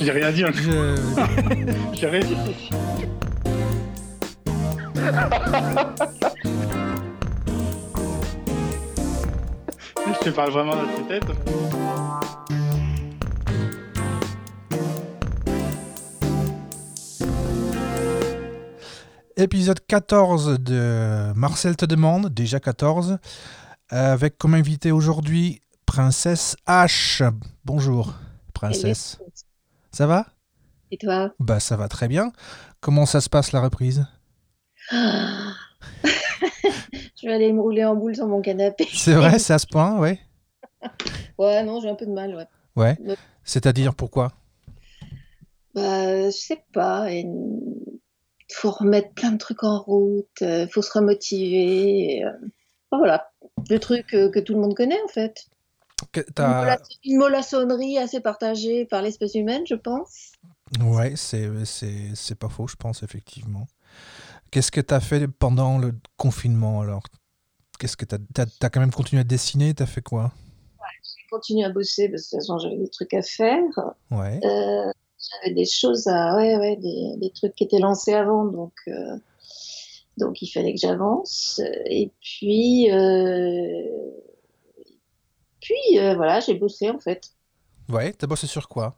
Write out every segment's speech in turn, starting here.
J'ai rien dit. hein. Je... J'ai rien dit. Je te parle vraiment dans ta tête. Épisode 14 de Marcel te demande, déjà 14, avec comme invité aujourd'hui Princesse H. Bonjour, Princesse. Ça va? Et toi? Bah ça va très bien. Comment ça se passe la reprise? Ah. Je vais aller me rouler en boule sur mon canapé. C'est vrai, c'est à ce point, ouais. Ouais, non, j'ai un peu de mal, ouais. Ouais. C'est-à-dire pourquoi? Bah, je sais pas. Il faut remettre plein de trucs en route, euh, faut se remotiver. euh. Enfin, voilà, le truc euh, que tout le monde connaît en fait. Une, mollassonnerie assez partagée par l'espèce humaine, je pense. Ouais, c'est, pas faux, je pense, effectivement. Qu'est-ce que tu as fait pendant le confinement alors? Qu'est-ce que tu as, quand même continué à dessiner T'as fait quoi? J'ai continué à bosser parce que de toute façon j'avais des trucs à faire. Ouais. Euh, j'avais des choses à, ouais, ouais, des, des trucs qui étaient lancés avant, donc, euh, donc il fallait que j'avance. Et puis, euh, puis euh, voilà, j'ai bossé en fait. Ouais, t'as bossé sur quoi?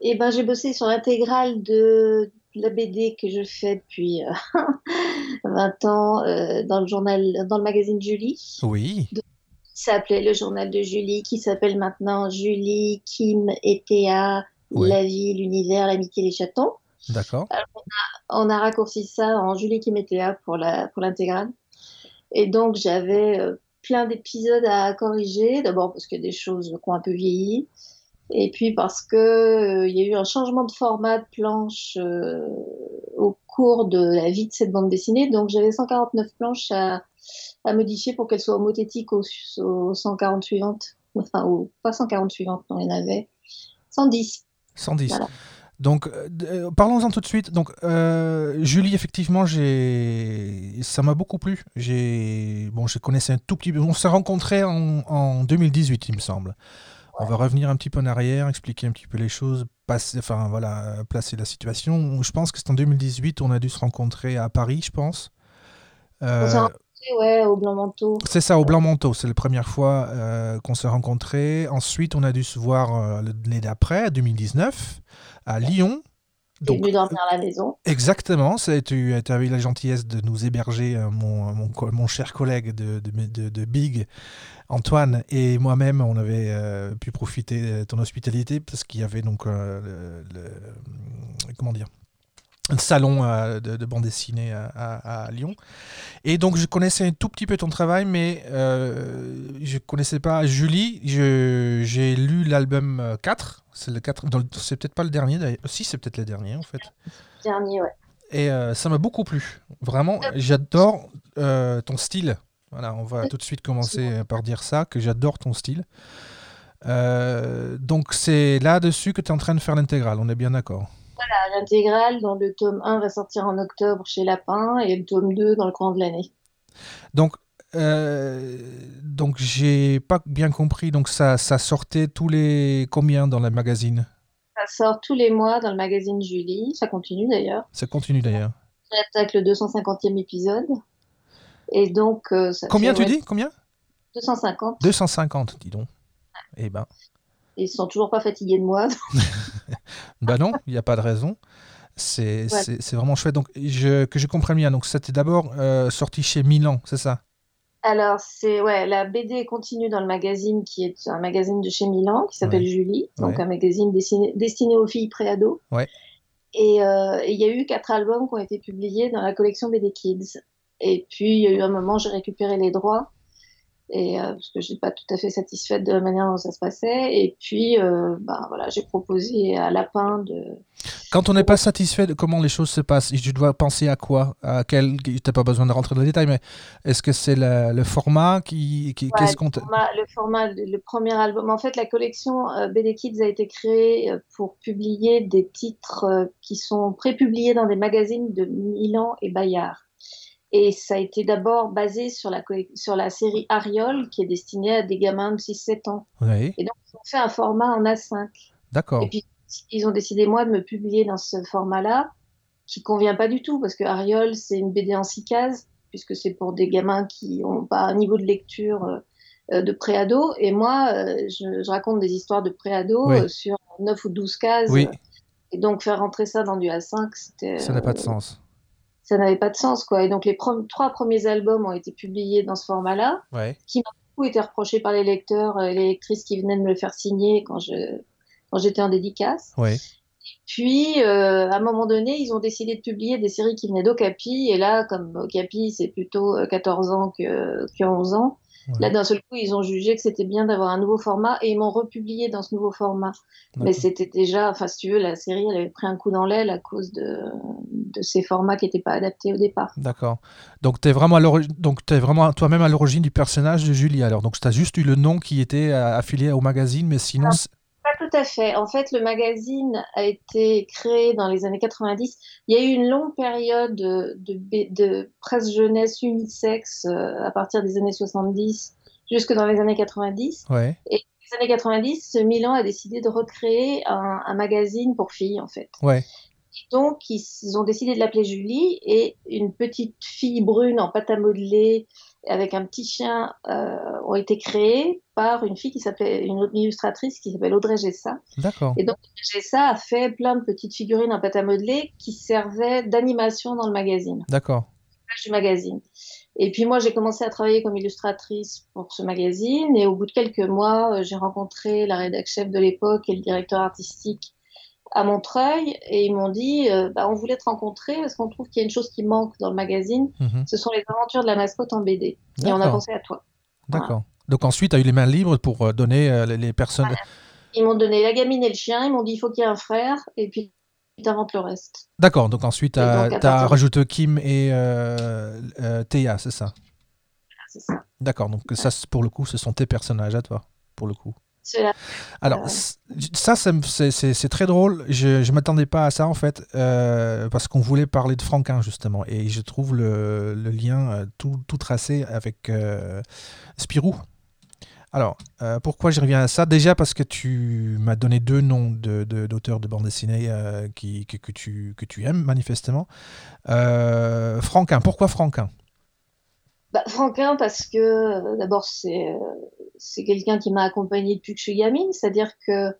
Et ben, j'ai bossé sur l'intégrale de la BD que je fais depuis euh, 20 ans euh, dans le journal, dans le magazine Julie. Oui. qui s'appelait le journal de Julie, qui s'appelle maintenant Julie, Kim et Théa, la vie, l'univers, l'amitié, les chatons. D'accord. On a raccourci ça en Julie, Kim et Théa pour la, pour l'intégrale. Et donc, j'avais euh, plein d'épisodes à corriger. D'abord parce qu'il y a des choses qui ont un peu vieilli. Et puis parce que euh, il y a eu un changement de format de planche euh, au cours de la vie de cette bande dessinée. Donc, j'avais 149 planches à, à modifier pour qu'elles soient homothétiques aux, aux 140 suivantes. Enfin, aux, pas 140 suivantes, non, il y en avait 110. 110. Voilà. Donc, euh, euh, parlons-en tout de suite. Donc, euh, Julie, effectivement, j'ai, ça m'a beaucoup plu. J'ai, bon, je connaissais un tout petit peu. On s'est rencontrés en, en 2018, il me semble. On va revenir un petit peu en arrière, expliquer un petit peu les choses, passer, enfin voilà, placer la situation. Je pense que c'est en 2018, on a dû se rencontrer à Paris, je pense. Euh, On s'est rencontrés, ouais, au blanc manteau. c'est ça, au Blanc Manteau. C'est la première fois euh, qu'on s'est rencontrés. Ensuite, on a dû se voir euh, l'année d'après, 2019, à Lyon. Donc, venu dormir à la maison. exactement, ça, tu as eu la gentillesse de nous héberger, euh, mon, mon, cher collègue de, de, de- de Big, Antoine, et moi-même, on avait euh, pu profiter de ton hospitalité parce qu'il y avait donc euh, le, le- comment dire salon euh, de, de bande dessinée à, à- à Lyon. Et donc, je connaissais un tout petit peu ton travail, mais euh, je connaissais pas Julie. Je- J'ai lu l'album euh, 4. C'est le 4. dans le- C'est peut-être pas le dernier d'ailleurs. Si, c'est peut-être le dernier en fait. Dernier, ouais. Et euh, ça m'a beaucoup plu. Vraiment, j'adore euh, ton style. Voilà, on va tout de suite commencer par dire ça, que j'adore ton style. Euh, donc, c'est là-dessus que tu es en train de faire l'intégrale, on est bien d'accord. Voilà, L'intégrale, dont le tome 1 va sortir en octobre chez Lapin et le tome 2 dans le courant de l'année. Donc, euh, donc j'ai pas bien compris. Donc, ça, ça sortait tous les combien dans le magazine? Ça sort tous les mois dans le magazine Julie. Ça continue d'ailleurs. Ça continue d'ailleurs. J'attaque le 250e épisode. Et donc, euh, ça Combien fait, tu ouais, dis? Combien? 250. 250, dis donc. Eh ben, Ils sont toujours pas fatigués de moi. bah non, il n'y a pas de raison. C'est Ouais. vraiment chouette. Donc, je, que je comprenne bien. Donc, c'était d'abord euh, sorti chez Milan, c'est ça? Alors, c'est ouais, la BD continue dans le magazine qui est un magazine de chez Milan qui s'appelle Ouais. Julie, donc Ouais. un magazine destiné, destiné aux filles préado. Ouais. Et euh, et il y a eu quatre albums qui ont été publiés dans la collection BD Kids. Et puis, il y a eu un moment, j'ai récupéré les droits. Et, euh, parce que je n'étais pas tout à fait satisfaite de la manière dont ça se passait. Et puis, euh, ben, voilà, j'ai proposé à Lapin de, Quand on n'est pas satisfait de comment les choses se passent, tu dois penser à quoi? À quel Tu n'as pas besoin de rentrer dans le détail, mais est-ce que c'est le, le format qui. qui- Ouais, Qu'est-ce qu'on. le format, le format, le le premier album. En fait, la collection euh, BD Kids a été créée euh, pour publier des titres euh, qui sont prépubliés dans des magazines de Milan et Bayard. Et ça a été d'abord basé sur la, colle- sur la série Ariol, qui est destinée à des gamins de 6-7 ans. Oui, Et donc, ils ont fait un format en A5. d'accord. Et puis, ils ont décidé, moi, de me publier dans ce format-là, qui convient pas du tout, parce que Ariol, c'est une BD en six cases, puisque c'est pour des gamins qui ont pas un niveau de lecture euh, de préado. Et moi, euh, je, je, raconte des histoires de préado Oui. euh, sur 9 ou 12 cases. Oui. Et donc, faire rentrer ça dans du A5, c'était. Ça n'a pas de euh, sens. Ça n'avait pas de sens, quoi. Et donc, les trois premiers albums ont été publiés dans ce format-là, Ouais. qui m'a beaucoup été reproché par les lecteurs euh, et les lectrices qui venaient de me le faire signer quand je quand j'étais en dédicace. Ouais. Puis, euh, à un moment donné, ils ont décidé de publier des séries qui venaient d'Ocapi. Et là, comme Okapi, c'est plutôt euh, 14 ans que, que 11 ans, Ouais. là, d'un seul coup, ils ont jugé que c'était bien d'avoir un nouveau format et ils m'ont republié dans ce nouveau format. Mais c'était déjà, enfin, si tu veux, la série, elle avait pris un coup dans l'aile à cause de, de ces formats qui n'étaient pas adaptés au départ. D'accord. Donc tu es vraiment, vraiment toi-même à l'origine du personnage de Julie alors. Donc tu as juste eu le nom qui était euh, affilié au magazine, mais sinon. tout à fait. En fait, le magazine a été créé dans les années 90. Il y a eu une longue période de, de, B- de presse jeunesse unisexe euh, à partir des années 70 jusque dans les années 90. Ouais. Les années 90, Milan a décidé de recréer un, un magazine pour filles, en fait. Ouais. Donc, ils ont décidé de l'appeler Julie et une petite fille brune en pâte à modeler avec un petit chien euh, ont été créés par une fille qui s'appelait, une illustratrice qui s'appelle Audrey Gessa. D'accord. Et donc, Gessa a fait plein de petites figurines en pâte à modeler qui servaient d'animation dans le magazine, D'accord. du magazine. Et puis moi, j'ai commencé à travailler comme illustratrice pour ce magazine et au bout de quelques mois, euh, j'ai rencontré la rédac chef de l'époque et le directeur artistique à Montreuil et ils m'ont dit euh, bah, on voulait te rencontrer parce qu'on trouve qu'il y a une chose qui manque dans le magazine, Mhm. ce sont les aventures de la mascotte en BD. Et on a D'accord. pensé à toi. D'accord. Donc ensuite, tu as eu les mains libres pour euh, donner euh, les, personnes. Ils m'ont donné la gamine et le chien, ils m'ont dit il faut qu'il y ait un frère et puis t'inventes le reste. D'accord. Donc ensuite, tu as, rajouté Kim et euh, Théa, c'est ça C'est ça. D'accord. Donc ça, pour le coup, ce sont tes personnages à toi, pour le coup. Cela- Alors, ça, c'est très drôle. Je ne m'attendais pas à ça, en fait, euh, parce qu'on voulait parler de Franquin, justement. Et je trouve le, le lien euh, tout, tout tracé avec euh, Spirou. Alors, euh, pourquoi je reviens à ça? Déjà parce que tu m'as donné deux noms d'auteurs de, d'auteurs de bande dessinée qui, que, que tu, que tu aimes, manifestement. Franquin, pourquoi Franquin Bah, Franquin, parce que d'abord, c'est c'est quelqu'un qui m'a accompagnée depuis que je suis gamine, c'est-à-dire que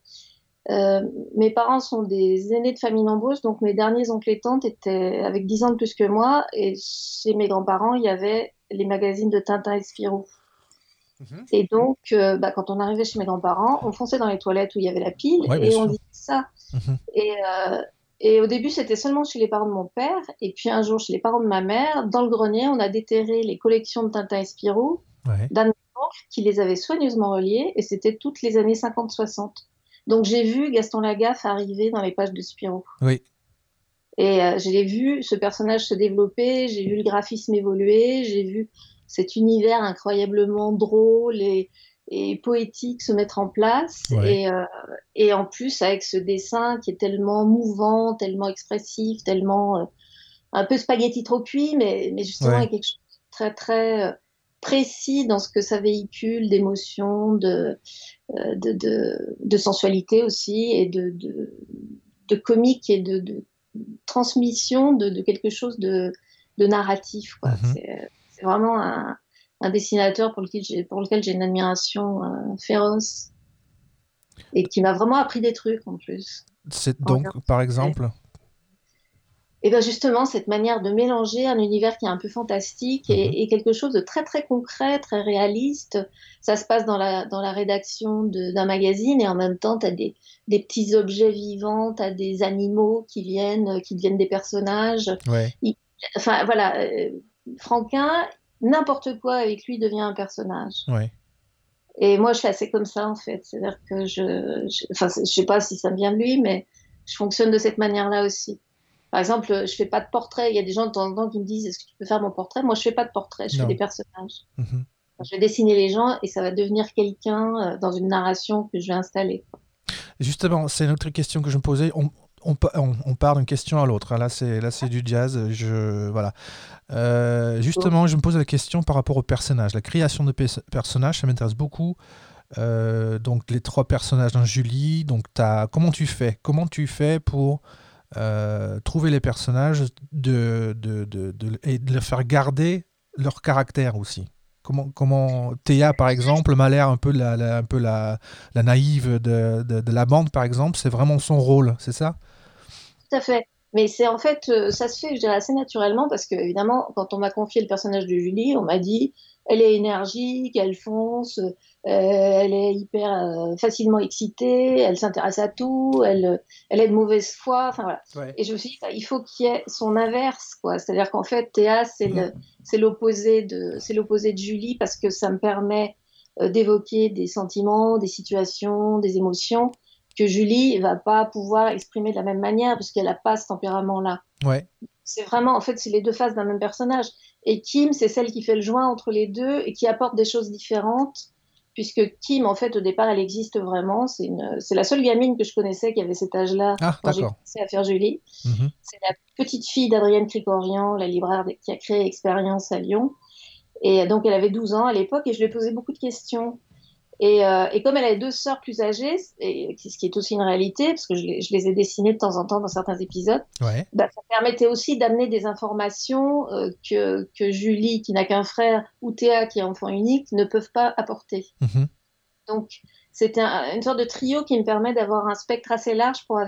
euh, mes parents sont des aînés de famille nombreuse, donc mes derniers oncles et tantes étaient avec 10 ans de plus que moi, et chez mes grands-parents, il y avait les magazines de Tintin et Spirou. Et donc, euh, bah, quand on arrivait chez mes grands-parents, on fonçait dans les toilettes où il y avait la pile Ouais, et sûr. on disait ça. Mhm. Et, euh, et au début, c'était seulement chez les parents de mon père, et puis un jour chez les parents de ma mère. Dans le grenier, on a déterré les collections de Tintin et Spirou Ouais. d'un oncles qui les avait soigneusement reliées, et c'était toutes les années 50-60. Donc j'ai vu Gaston Lagaffe arriver dans les pages de Spirou. Oui. Et euh, j'ai vu ce personnage se développer, j'ai vu le graphisme évoluer, j'ai vu cet univers incroyablement drôle et, et poétique se mettre en place. Ouais. Et, euh, et en plus, avec ce dessin qui est tellement mouvant, tellement expressif, tellement euh, un peu spaghetti trop cuit, mais, mais justement Ouais. avec quelque chose de très très euh, précis dans ce que ça véhicule d'émotion, de, euh, de, de, de sensualité aussi, et de, de, de comique et de, transmission de, quelque chose de, de narratif. quoi. Mhm. C'est c'est vraiment un, un dessinateur pour lequel j'ai pour lequel j'ai une admiration euh, féroce et qui m'a vraiment appris des trucs en plus. C'est donc, par exemple. Et bien justement, cette manière de mélanger un univers qui est un peu fantastique et, Mhm. et quelque chose de très très concret, très réaliste. Ça se passe dans la, dans la rédaction d'un magazine et en même temps, tu as des, des petits objets vivants, tu as des animaux qui viennent, euh, qui deviennent des personnages. Ouais. Enfin voilà, euh, Franquin, n'importe quoi avec lui devient un personnage. Ouais. Et moi, je suis assez comme ça, en fait. C'est-à-dire que je, je, enfin, je sais pas si ça me vient de lui, mais je fonctionne de cette manière-là aussi. Par exemple, je fais pas de portrait. Il y a des gens de temps en temps qui me disent, est-ce que tu peux faire mon portrait? Moi, je fais pas de portrait. Je Non. fais des personnages. Mhm. Je vais dessiner les gens et ça va devenir quelqu'un euh, dans une narration que je vais installer. Justement, c'est une autre question que je me posais. On, on, pa- on- on part d'une question à l'autre. hein. Là, c'est là, c'est du jazz. Je voilà. Euh, justement, je me pose la question par rapport au personnage. La création de pe- personnages, ça m'intéresse beaucoup. euh, donc les trois personnages dans Julie. Donc as, comment tu fais? Comment tu fais pour euh, trouver les personnages de, de, de, et de leur faire garder leur caractère aussi Comment, comment Théa, par exemple, m'a l'air un peu la, un peu la, la naïve de, de, la bande, par exemple. C'est vraiment son rôle, c'est ça? Tout à fait. Mais c'est en fait, euh, ça se fait, je dirais, assez naturellement parce que, évidemment, quand on m'a confié le personnage de Julie, on m'a dit elle est énergique, elle fonce, elle est hyper euh, facilement excitée, elle s'intéresse à tout, elle, elle est de mauvaise foi. Enfin voilà. Et je me suis dit, il faut qu'il y ait son inverse, quoi. C'est-à-dire qu'en fait, Théa, c'est mm. l'opposé de, c'est l'opposé de Julie parce que ça me permet d'évoquer des sentiments, des situations, des émotions que Julie va pas pouvoir exprimer de la même manière puisqu'elle n'a pas ce tempérament-là. Ouais. C'est vraiment, en fait, c'est les deux faces d'un même personnage. Et Kim, c'est celle qui fait le joint entre les deux et qui apporte des choses différentes, puisque Kim, en fait, au départ, elle existe vraiment. C'est une, la seule gamine que je connaissais qui avait cet âge-là ah, quand j'ai commencé à faire Julie. Mhm. C'est la petite fille d'Adrienne Cricorian, la libraire qui a créé Expérience à Lyon. Et donc, elle avait 12 ans à l'époque et je lui ai posé beaucoup de questions. Euh, et, comme elle a deux sœurs plus âgées, et, ce qui est aussi une réalité, parce que je, les ai dessinées de temps en temps dans certains épisodes, bah, ça permettait aussi d'amener des informations euh, que, que, Julie, qui n'a qu'un frère, ou Théa, qui est enfant unique, ne peuvent pas apporter. Mhm. Donc, c'était une sorte de trio qui me permet d'avoir un spectre assez large pour,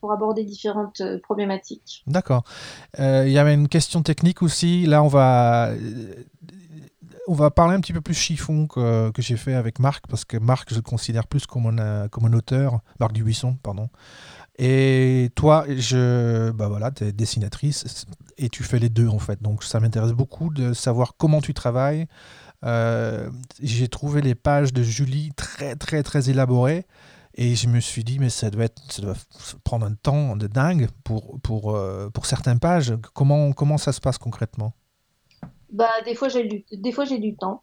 pour aborder différentes euh, problématiques. D'accord. Il y avait une question technique aussi. Là, on va on va parler un petit peu plus chiffon que, que j'ai fait avec Marc, parce que Marc, je le considère plus comme un, euh, comme un auteur, Marc Dubuisson, pardon. Et toi, je, bah voilà, tu es dessinatrice et tu fais les deux en fait. Donc ça m'intéresse beaucoup de savoir comment tu travailles. Euh, j'ai trouvé les pages de Julie très très très élaborées et je me suis dit mais ça doit, être, ça doit prendre un temps de dingue pour, pour, euh, pour certaines pages. Comment, comment ça se passe concrètement? Bah, des fois, j'ai du, des fois, j'ai du temps.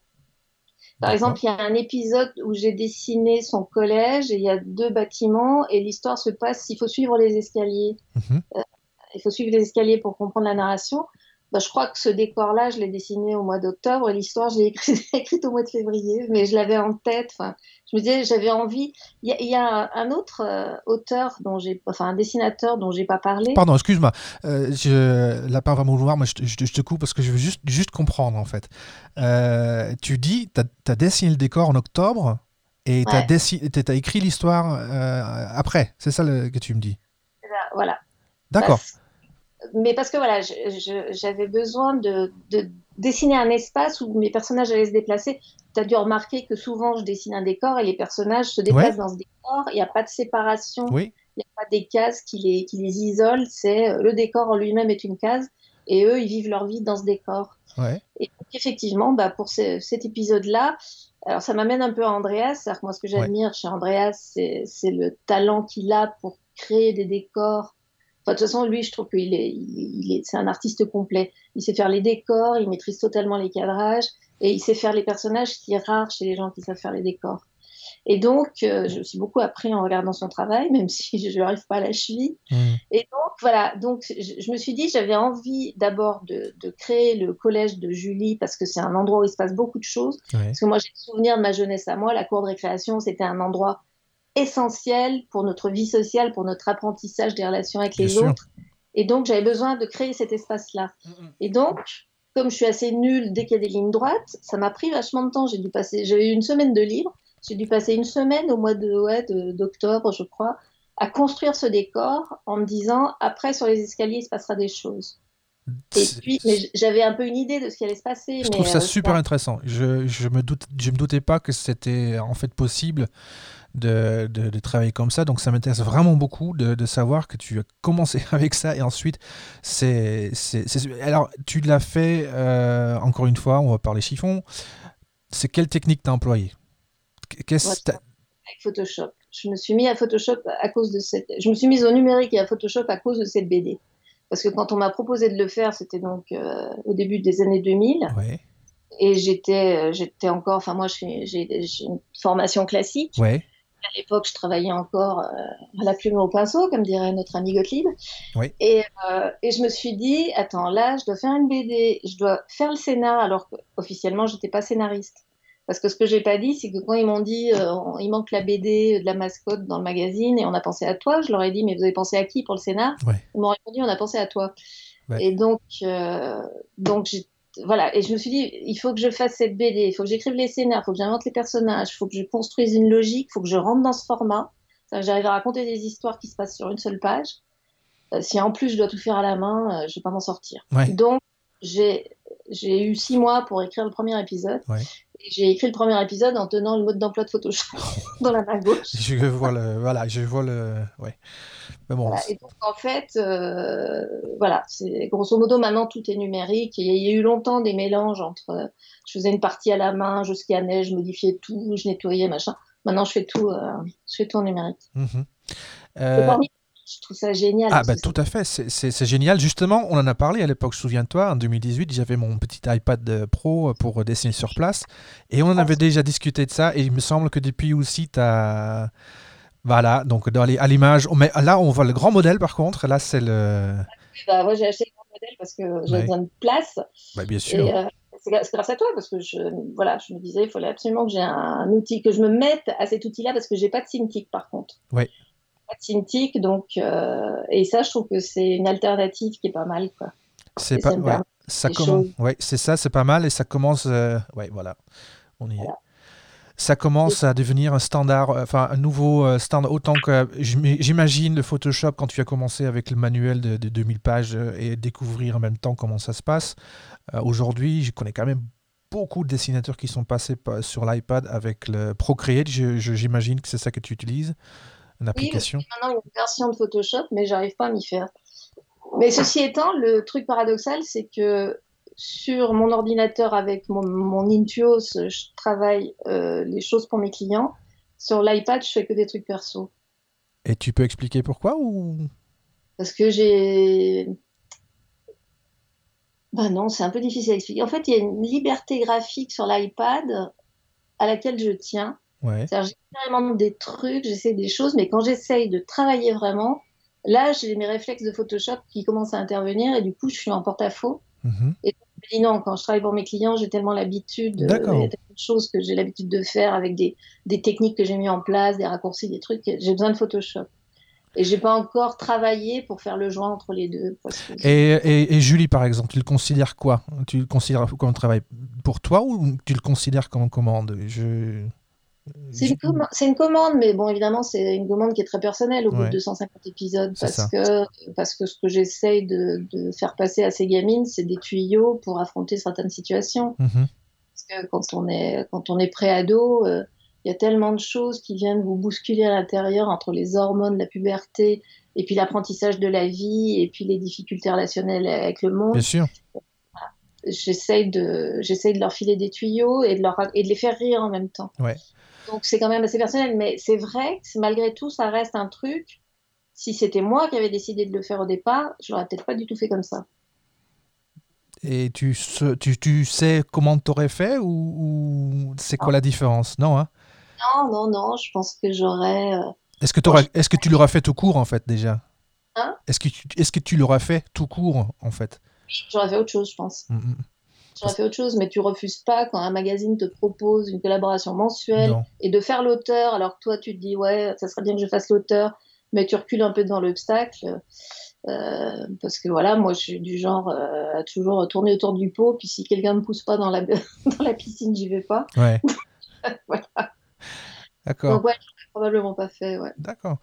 Par exemple, il y a un épisode où j'ai dessiné son collège et il y a deux bâtiments et l'histoire se passe, il faut suivre les escaliers. Mhm. Euh, il faut suivre les escaliers pour comprendre la narration. Bah, je crois que ce décor-là, je l'ai dessiné au mois d'octobre et l'histoire, je l'ai écrite, au mois de février, mais je l'avais en tête. Enfin, je me disais, j'avais envie. Il y, a un autre euh, auteur dont j'ai, enfin un dessinateur dont j'ai pas parlé. Pardon, excuse-moi. Euh, je, la part va me vouloir, mais je, te coupe parce que je veux juste, juste comprendre en fait. Euh, tu dis, tu as, dessiné le décor en octobre et tu as, écrit l'histoire après. C'est ça que tu me dis. Voilà. D'accord mais parce que voilà, j'avais besoin de, dessiner un espace où mes personnages allaient se déplacer. Tu as dû remarquer que souvent je dessine un décor et les personnages se déplacent dans ce décor. Il n'y a pas de séparation. Il n'y a pas des cases qui les, qui les isolent. C'est euh, le décor en lui-même est une case et eux, ils vivent leur vie dans ce décor. Et effectivement, bah, pour cet épisode-là, alors ça m'amène un peu à Andreas. cest moi, ce que j'admire chez Andreas, c'est le talent qu'il a pour créer des décors de toute façon, lui, je trouve qu'il est, il est, c'est un artiste complet. Il sait faire les décors, il maîtrise totalement les cadrages et il sait faire les personnages, ce qui est rare chez les gens qui savent faire les décors. Et donc, euh, je me suis beaucoup appris en regardant son travail, même si je n'arrive pas à la cheville. Mmh. Et donc, voilà, donc je, me suis dit, j'avais envie d'abord de, de, créer le collège de Julie, parce que c'est un endroit où il se passe beaucoup de choses. Parce que moi, j'ai le souvenir de ma jeunesse à moi, la cour de récréation, c'était un endroit essentiel pour notre vie sociale, pour notre apprentissage des relations avec les autres. Et donc, j'avais besoin de créer cet espace-là. Mm, mm. Et donc, comme je suis assez nulle dès qu'il y a des lignes droites, ça m'a pris vachement de temps. J'ai dû passer, j'avais eu une semaine de libre. J'ai dû passer une semaine au mois de, ouais, d'octobre, je crois, à construire ce décor en me disant, après, sur les escaliers, il se passera des choses. Et puis, j'avais un peu une idée de ce qui allait se passer. Je trouve ça euh, super intéressant. Je, je me doute, je me doutais pas que c'était en fait possible de, de, travailler comme ça. Donc ça m'intéresse vraiment beaucoup de, de, savoir que tu as commencé avec ça et ensuite c'est... Alors tu l'as fait, euh, encore une fois, on va parler chiffon. C'est quelle technique tu as employée Qu'est-ce Avec Photoshop. Je me suis mis à Photoshop à cause de cette... Je me suis mise au numérique et à Photoshop à cause de cette BD. Parce que quand on m'a proposé de le faire, c'était donc euh, au début des années 2000. Ouais. Et j'étais, j'étais encore, enfin moi j'ai une formation classique. Ouais à l'époque, je travaillais encore euh, à la plume au pinceau, comme dirait notre ami Gottlieb. Oui. Et, euh, et, je me suis dit, attends, là, je dois faire une BD, je dois faire le scénar, alors qu'officiellement, je n'étais pas scénariste. Parce que ce que j'ai pas dit, c'est que quand ils m'ont dit euh, il manque la BD de la mascotte dans le magazine et on a pensé à toi, je leur ai dit mais vous avez pensé à qui pour le scénar Ouais. Ils m'ont répondu on a pensé à toi. Ouais. Et donc, euh, donc j'ai- voilà. Et je me suis dit il faut que je fasse cette BD, il faut que j'écrive les scénars, il faut que j'invente les personnages, il faut que je construise une logique, il faut que je rentre dans ce format. J'arrive à raconter des histoires qui se passent sur une seule page. Euh, si en plus je dois tout faire à la main, euh, je vais pas m'en sortir. Ouais. Donc j'ai j'ai eu six mois pour écrire le premier épisode. Ouais. J'ai écrit le premier épisode en tenant le mode d'emploi de Photoshop dans la main gauche. Je vois le, voilà, je vois le, ouais. Mais bon, Voilà. Et donc en fait, euh, voilà, c'est grosso modo maintenant tout est numérique. Et il y a eu longtemps des mélanges entre, euh, je faisais une partie à la main, je scannais, je modifiais tout, je nettoyais machin. Maintenant je fais tout, euh, je fais tout en numérique. mhm. Je trouve ça génial. Ah, bah, tout à fait, c'est- génial. Justement, on en a parlé à l'époque, souviens-toi, en 2018, j'avais mon petit iPad euh, Pro pour dessiner sur place. Et on en avait déjà discuté de ça. Et il me semble que depuis aussi, tu as. Voilà, donc dans les, à l'image. Là, on voit le grand modèle par contre. Là, c'est le. bah, moi j'ai acheté le grand modèle parce que j'avais Ouais. besoin de place. Bah, bien Et sûr. euh, c'est grâce à toi parce que je, voilà, je me disais, il fallait absolument que j'ai un, un outil, que je me mette à cet outil-là parce que j'ai pas de Cintiq par contre. Ouais. Cintiq, donc euh, et ça, je trouve que c'est une alternative qui est pas mal, quoi. C'est pas. ça ouais, commence. Ouais, c'est ça, c'est pas mal. Et ça commence. euh, Ouais, voilà. On y est. Ça commence à devenir un standard, euh, enfin un nouveau standard. Autant que j'im- j'imagine le Photoshop quand tu as commencé avec le manuel de, de 2000 pages et découvrir en même temps comment ça se passe. Euh, Aujourd'hui, je connais quand même beaucoup de dessinateurs qui sont passés pa- sur l'iPad avec le Procreate. J'imagine que c'est ça que tu utilises, une application. Maintenant, il y a une version de Photoshop, mais j'arrive pas à m'y faire. Mais ceci étant, le truc paradoxal, c'est que sur mon ordinateur avec mon, mon Intuos, je travaille euh, les choses pour mes clients. Sur l'iPad, je fais que des trucs perso. Et tu peux expliquer pourquoi ou? Parce que j'ai. Bah non, c'est un peu difficile à expliquer. En fait, il y a une liberté graphique sur l'iPad à laquelle je tiens. Ouais. C'est-à-dire, des trucs, j'essaie des choses, mais quand j'essaye de travailler vraiment, là, j'ai mes réflexes de Photoshop qui commencent à intervenir et du coup, je suis en porte-à-faux. Mhm. Je me dis non, quand je travaille pour mes clients, j'ai tellement l'habitude, euh, il y a tellement de choses que j'ai l'habitude de faire avec des, des techniques que j'ai mis en place, des raccourcis, des trucs, j'ai besoin de Photoshop. Et j'ai pas encore travaillé pour faire le joint entre les deux. Et, et- et Julie, par exemple, tu le considères quoi? Tu le considères comme un travail pour toi ou tu le considères comme commande? Je... C'est une, commande, mais bon, évidemment, c'est une commande qui est très personnelle au bout Ouais. de 250 épisodes parce ça. que, parce que ce que j'essaye de, de faire passer à ces gamines, c'est des tuyaux pour affronter certaines situations. Mhm. Parce que quand on est, quand on est pré-ado, euh, il y a tellement de choses qui viennent vous bousculer à l'intérieur entre les hormones, la puberté, et puis l'apprentissage de la vie, et puis les difficultés relationnelles avec le monde. Bien sûr. J'essaye de, j'essaye de leur filer des tuyaux et de, leur, et de les faire rire en même temps. Ouais. Donc c'est quand même assez personnel, mais c'est vrai que malgré tout, ça reste un truc. Si c'était moi qui avais décidé de le faire au départ, je l'aurais peut-être pas du tout fait comme ça. Et tu, tu, tu sais comment t'aurais fait ou, ou c'est quoi la différence? Non, hein? Non, non, non, je pense que j'aurais. euh, Est-ce que, est-ce que tu l'auras fait tout court en fait déjà? Hein? Est-ce que, tu- que tu l'auras fait tout court en fait? J'aurais fait autre chose, je pense. Mm, mm. J'aurais fait autre chose, mais tu refuses pas quand un magazine te propose une collaboration mensuelle Non. et de faire l'auteur. Alors que toi, tu te dis, ouais, ça serait bien que je fasse l'auteur, mais tu recules un peu devant l'obstacle. euh, parce que voilà, moi, je suis du genre euh, à toujours tourner autour du pot. Puis si quelqu'un ne me pousse pas dans la, dans la piscine, j'y vais pas. Ouais. Voilà. D'accord. Donc, ouais, j'aurais probablement pas fait. Ouais. D'accord.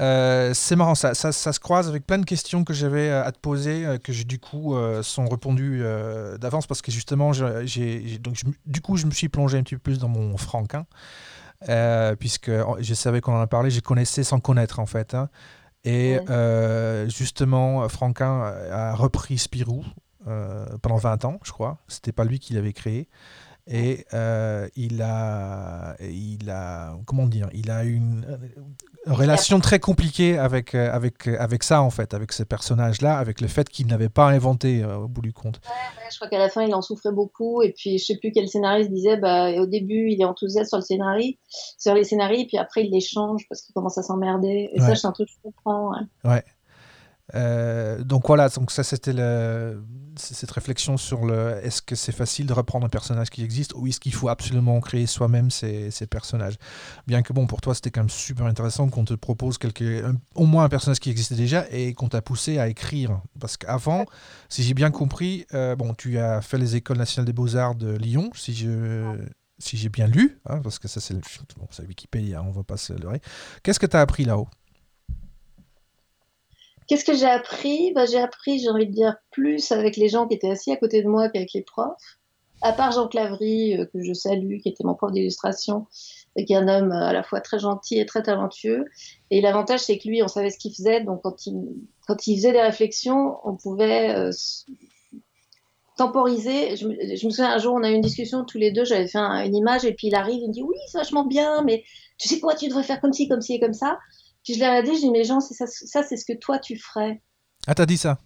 Euh, c'est marrant, ça, ça, ça se croise avec plein de questions que j'avais euh, à te poser, euh, que du coup euh, sont répondues euh, d'avance parce que justement, j'ai, donc je du coup, je me suis plongé un petit peu plus dans mon franquin, euh, puisque je savais qu'on en a parlé, je connaissais sans connaître en fait. hein. Et Ouais. justement, Franquin a repris Spirou pendant 20 ans, je crois. C'était pas lui qui l'avait créé. Et euh, il a, il a, comment dire, il a une relation très compliquée avec, euh, avec, euh, avec ça en fait, avec ce personnage-là, avec le fait qu'il n'avait pas inventé euh, au bout du compte. Ouais, je crois qu'à la fin, il en souffrait beaucoup. Et puis, je sais plus quel scénariste disait, bah, au début, il est enthousiaste sur le scénario, sur les scénarios, puis après, il les change parce qu'il commence à s'emmerder. Et Ouais. ça, c'est un truc que je comprends. ouais. Euh, donc voilà, donc ça c'était cette réflexion sur le est-ce que c'est facile de reprendre un personnage qui existe ou est-ce qu'il faut absolument créer soi-même ces, personnages? Bien que bon, pour toi c'était quand même super intéressant qu'on te propose au moins un personnage qui existait déjà et qu'on t'a poussé à écrire. Parce qu'avant, si j'ai bien compris, euh, bon, tu as fait les écoles nationales des beaux-arts de Lyon, si je, si j'ai bien lu, hein, parce que ça c'est bon, Wikipédia, on va pas se leurrer. Qu'est-ce que tu as appris là-haut? Qu'est-ce que j'ai appris? Bah, J'ai appris, j'ai envie de dire, plus avec les gens qui étaient assis à côté de moi qu'avec les profs. À part Jean Clavry, euh, que je salue, qui était mon prof d'illustration, qui est un homme euh, à la fois très gentil et très talentueux. Et l'avantage, c'est que lui, on savait ce qu'il faisait. Donc, quand il, quand il faisait des réflexions, on pouvait euh, temporiser. Je me, souviens, un jour, on a eu une discussion tous les deux, j'avais fait une image, et puis il arrive, il me dit Oui, c'est vachement bien, mais tu sais quoi, tu devrais faire comme ci, comme ci et comme ça. Puis je leur ai dit, je dis, mais Jean, ça, ça c'est ce que toi tu ferais. Ah, t'as dit ça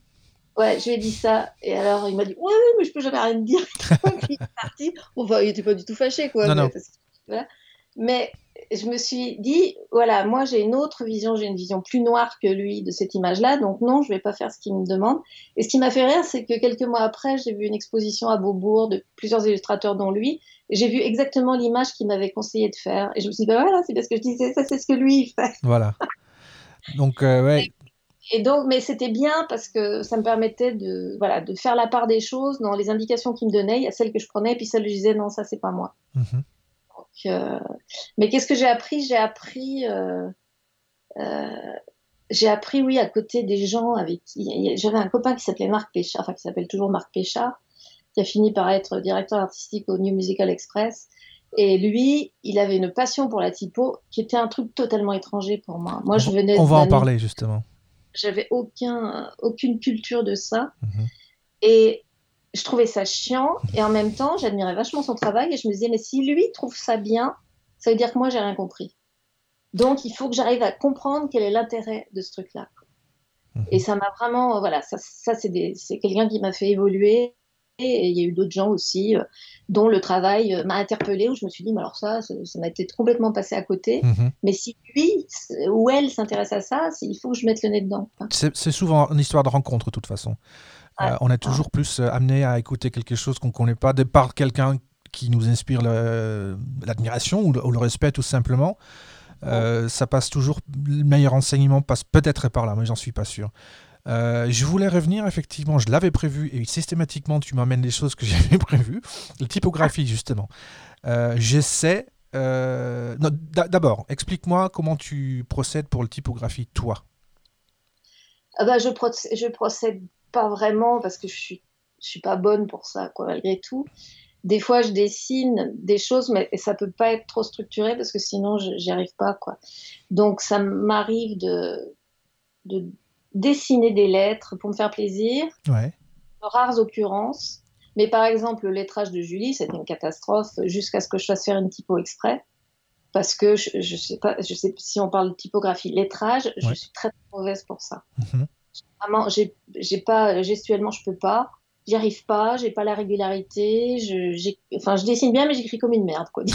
Ouais, je lui ai dit ça. Et alors, il m'a dit, oui, oui, mais je peux jamais rien te dire. il est parti. Enfin, il n'était pas du tout fâché, quoi. Non, mais, non. mais je me suis dit, voilà, moi j'ai une autre vision, j'ai une vision plus noire que lui de cette image-là, donc non, je vais pas faire ce qu'il me demande. Et ce qui m'a fait rire, c'est que quelques mois après, j'ai vu une exposition à Beaubourg de plusieurs illustrateurs, dont lui, j'ai vu exactement l'image qu'il m'avait conseillé de faire. Et je me suis dit, bah voilà, c'est parce que je disais, ça c'est ce que lui il fait. Voilà. Donc, euh, ouais. Et, donc, mais c'était bien parce que ça me permettait de, voilà, de faire la part des choses dans les indications qu'il me donnait. Il y a celles que je prenais, et puis celles que je disais, non, ça c'est pas moi. Mm euh, mais qu'est-ce que j'ai appris? J'ai appris, euh, euh, j'ai appris, oui, à côté des gens avec j'avais un copain qui s'appelait Marc Péchard, enfin qui s'appelle toujours Marc Péchard, qui a fini par être directeur artistique au New Musical Express. Et lui, il avait une passion pour la typo qui était un truc totalement étranger pour moi. Moi, je venais. On va en parler justement. J'avais aucun, aucune culture de ça. Mhm. Et je trouvais ça chiant et en même temps, j'admirais vachement son travail et je me disais, mais si lui trouve ça bien, ça veut dire que moi, j'ai rien compris. Donc, il faut que j'arrive à comprendre quel est l'intérêt de ce truc-là. Mhm. Et ça m'a vraiment, voilà, ça, ça c'est quelqu'un qui m'a fait évoluer. Et il y a eu d'autres gens aussi euh, dont le travail euh, m'a interpellé où je me suis dit, mais alors ça, ça m'a été complètement passé à côté. Mhm. Mais si lui ou elle s'intéresse à ça, il faut que je mette le nez dedans. C'est souvent une histoire de rencontre, de toute façon. Euh, on est toujours plus amené à écouter quelque chose qu'on ne connaît pas, de par quelqu'un qui nous inspire l'admiration ou, le respect tout simplement. Euh, ça passe toujours, le meilleur enseignement passe peut-être par là, mais j'en suis pas sûr. Je voulais revenir, effectivement, je l'avais prévu, et systématiquement, tu m'amènes des choses que j'avais prévues. La typographie, justement. J'essaie. D'abord, explique-moi comment tu procèdes pour la typographie, toi. Ah bah, je, je procède pas vraiment parce que je suis, je suis pas bonne pour ça, quoi, malgré tout. Des fois, je dessine des choses, mais ça peut pas être trop structuré parce que sinon, j'y arrive pas, quoi. Donc, ça m'arrive de dessiner des lettres pour me faire plaisir. Ouais. De rares occurrences. Mais par exemple, le lettrage de Julie, c'était une catastrophe jusqu'à ce que je fasse faire une typo exprès. Parce que je, je sais pas, je sais si on parle de typographie, lettrage, je suis très, mauvaise pour ça. Mm Vraiment, j'ai pas, gestuellement, je peux pas. J'y arrive pas, j'ai pas la régularité. Je, enfin, je dessine bien, mais j'écris comme une merde, quoi.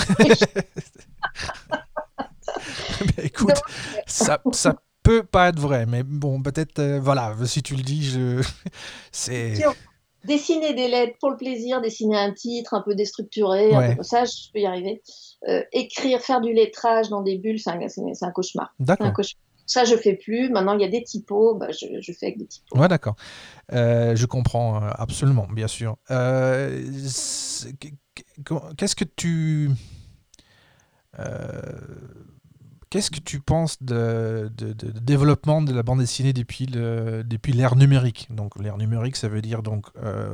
écoute, ça, ça peut pas être vrai, mais bon, peut-être, euh, voilà, si tu le dis, je. C'est. Dessiner des lettres pour le plaisir, dessiner un titre un peu déstructuré, ça, je peux y arriver. Euh, écrire, faire du lettrage dans des bulles, c'est un, un, cauchemar. D'accord. Ça, je fais plus. Maintenant, il y a des typos, bah, je, fais avec des typos. Ouais, d'accord. Euh, je comprends absolument, bien sûr. Qu'est-ce que tu... Qu'est-ce que tu penses de, développement de la bande dessinée depuis l'ère numérique? Donc l'ère numérique, ça veut dire donc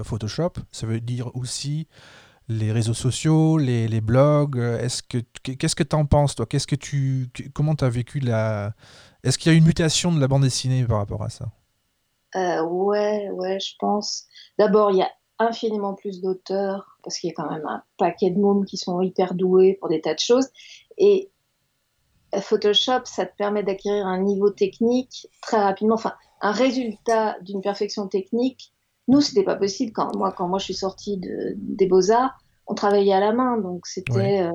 Photoshop, ça veut dire aussi les réseaux sociaux, les, les blogs. Est-ce que qu'est-ce que tu en penses toi? Qu'est-ce que tu comment tu as vécu la est-ce qu'il y a une mutation de la bande dessinée par rapport à ça? Euh, Ouais, ouais, je pense. D'abord, il y a infiniment plus d'auteurs, parce qu'il y a quand même un paquet de mômes qui sont hyper doués pour des tas de choses. Et Photoshop, ça te permet d'acquérir un niveau technique très rapidement, enfin, un résultat d'une perfection technique. Nous, c'était pas possible quand moi, quand moi je suis sortie de, des beaux-arts, on travaillait à la main, donc c'était euh,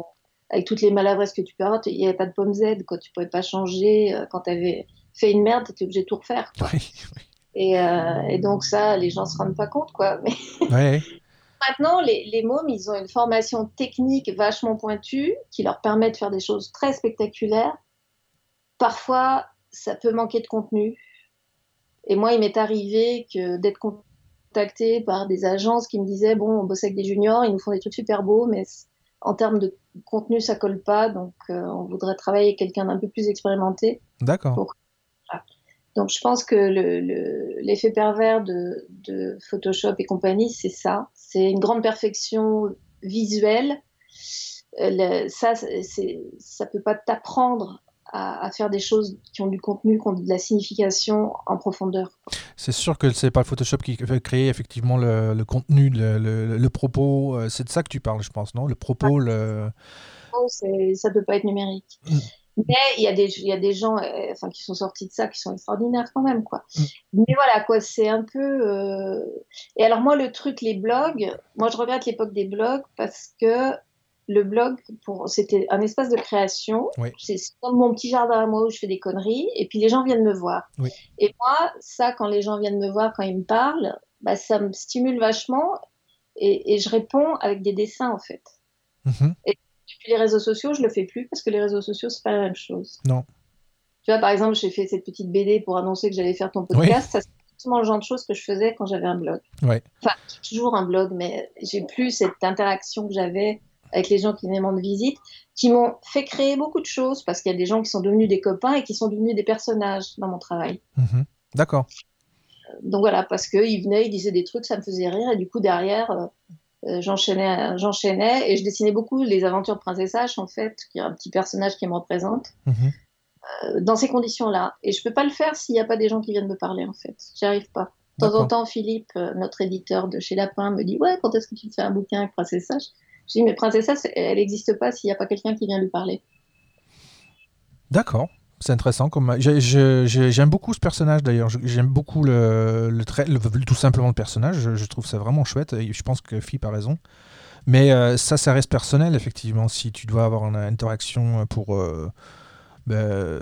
avec toutes les maladresses que tu peux avoir, il n'y avait pas de pomme Z, quand tu pouvais pas changer, euh, quand tu avais fait une merde, tu étais obligé de tout refaire. Et, euh, et donc ça, les gens se rendent pas compte, quoi. Mais. Maintenant, les, les mômes, ils ont une formation technique vachement pointue qui leur permet de faire des choses très spectaculaires. Parfois, ça peut manquer de contenu. Et moi, il m'est arrivé que d'être contacté par des agences qui me disaient bon, on bosse avec des juniors, ils nous font des trucs super beaux, mais en termes de contenu, ça colle pas. Donc, euh, on voudrait travailler avec quelqu'un d'un peu plus expérimenté. D'accord. Donc, je pense que le- le- l'effet pervers de, de Photoshop et compagnie, c'est ça. C'est une grande perfection visuelle. Euh, le- ça, ça peut pas t'apprendre à, à faire des choses qui ont du contenu, qui ont de la signification en profondeur. C'est sûr que c'est pas Photoshop qui fait créer effectivement le, contenu, le, propos. euh, C'est de ça que tu parles, je pense, non? Le propos, le. Oh, c'est- ça peut pas être numérique. Mais il y a des, il y a des gens, euh, enfin, qui sont sortis de ça, qui sont extraordinaires quand même, quoi. Mm. Mais voilà, quoi, c'est un peu. euh, Et alors moi, le truc, les blogs, moi, je regrette l'époque des blogs parce que le blog, pour, c'était un espace de création. Oui. C'est comme mon petit jardin à moi où je fais des conneries, et puis les gens viennent me voir. Oui. Et moi, ça, quand les gens viennent me voir, quand ils me parlent, bah, ça me stimule vachement, et, et je réponds avec des dessins, en fait. Mhm. Puis les réseaux sociaux, je le fais plus parce que les réseaux sociaux, c'est pas la même chose. Non. Tu vois, par exemple, j'ai fait cette petite BD pour annoncer que j'allais faire ton podcast. Ça, c'est le genre de choses que je faisais quand j'avais un blog. Ouais. Enfin, j'ai toujours un blog, mais j'ai plus cette interaction que j'avais avec les gens qui venaient me rendre visite, qui m'ont fait créer beaucoup de choses parce qu'il y a des gens qui sont devenus des copains et qui sont devenus des personnages dans mon travail. Mhm. D'accord. Donc voilà, parce qu'ils venaient, ils disaient des trucs, ça me faisait rire, et du coup, derrière, euh, euh, j'enchaînais, j'enchaînais, et je dessinais beaucoup les aventures H, en fait, qui est un petit personnage qui me représente, Mhm. euh, dans ces conditions-là. Et je peux pas le faire s'il n'y a pas des gens qui viennent me parler, en fait. J'y arrive pas. De temps en temps, Philippe, euh, notre éditeur de chez Lapin, me dit Ouais, quand est-ce que tu fais un bouquin avec Princesse H Je dis Mais Princesse H, elle n'existe pas s'il n'y a pas quelqu'un qui vient lui parler. D'accord. C'est intéressant. Comme... J'aime beaucoup ce personnage d'ailleurs. J'aime beaucoup le, le trait, le- tout simplement le personnage. Je, je trouve ça vraiment chouette. Et je pense que Philippe a raison. Mais euh, ça, ça reste personnel, effectivement. Si tu dois avoir une interaction pour. euh, ben,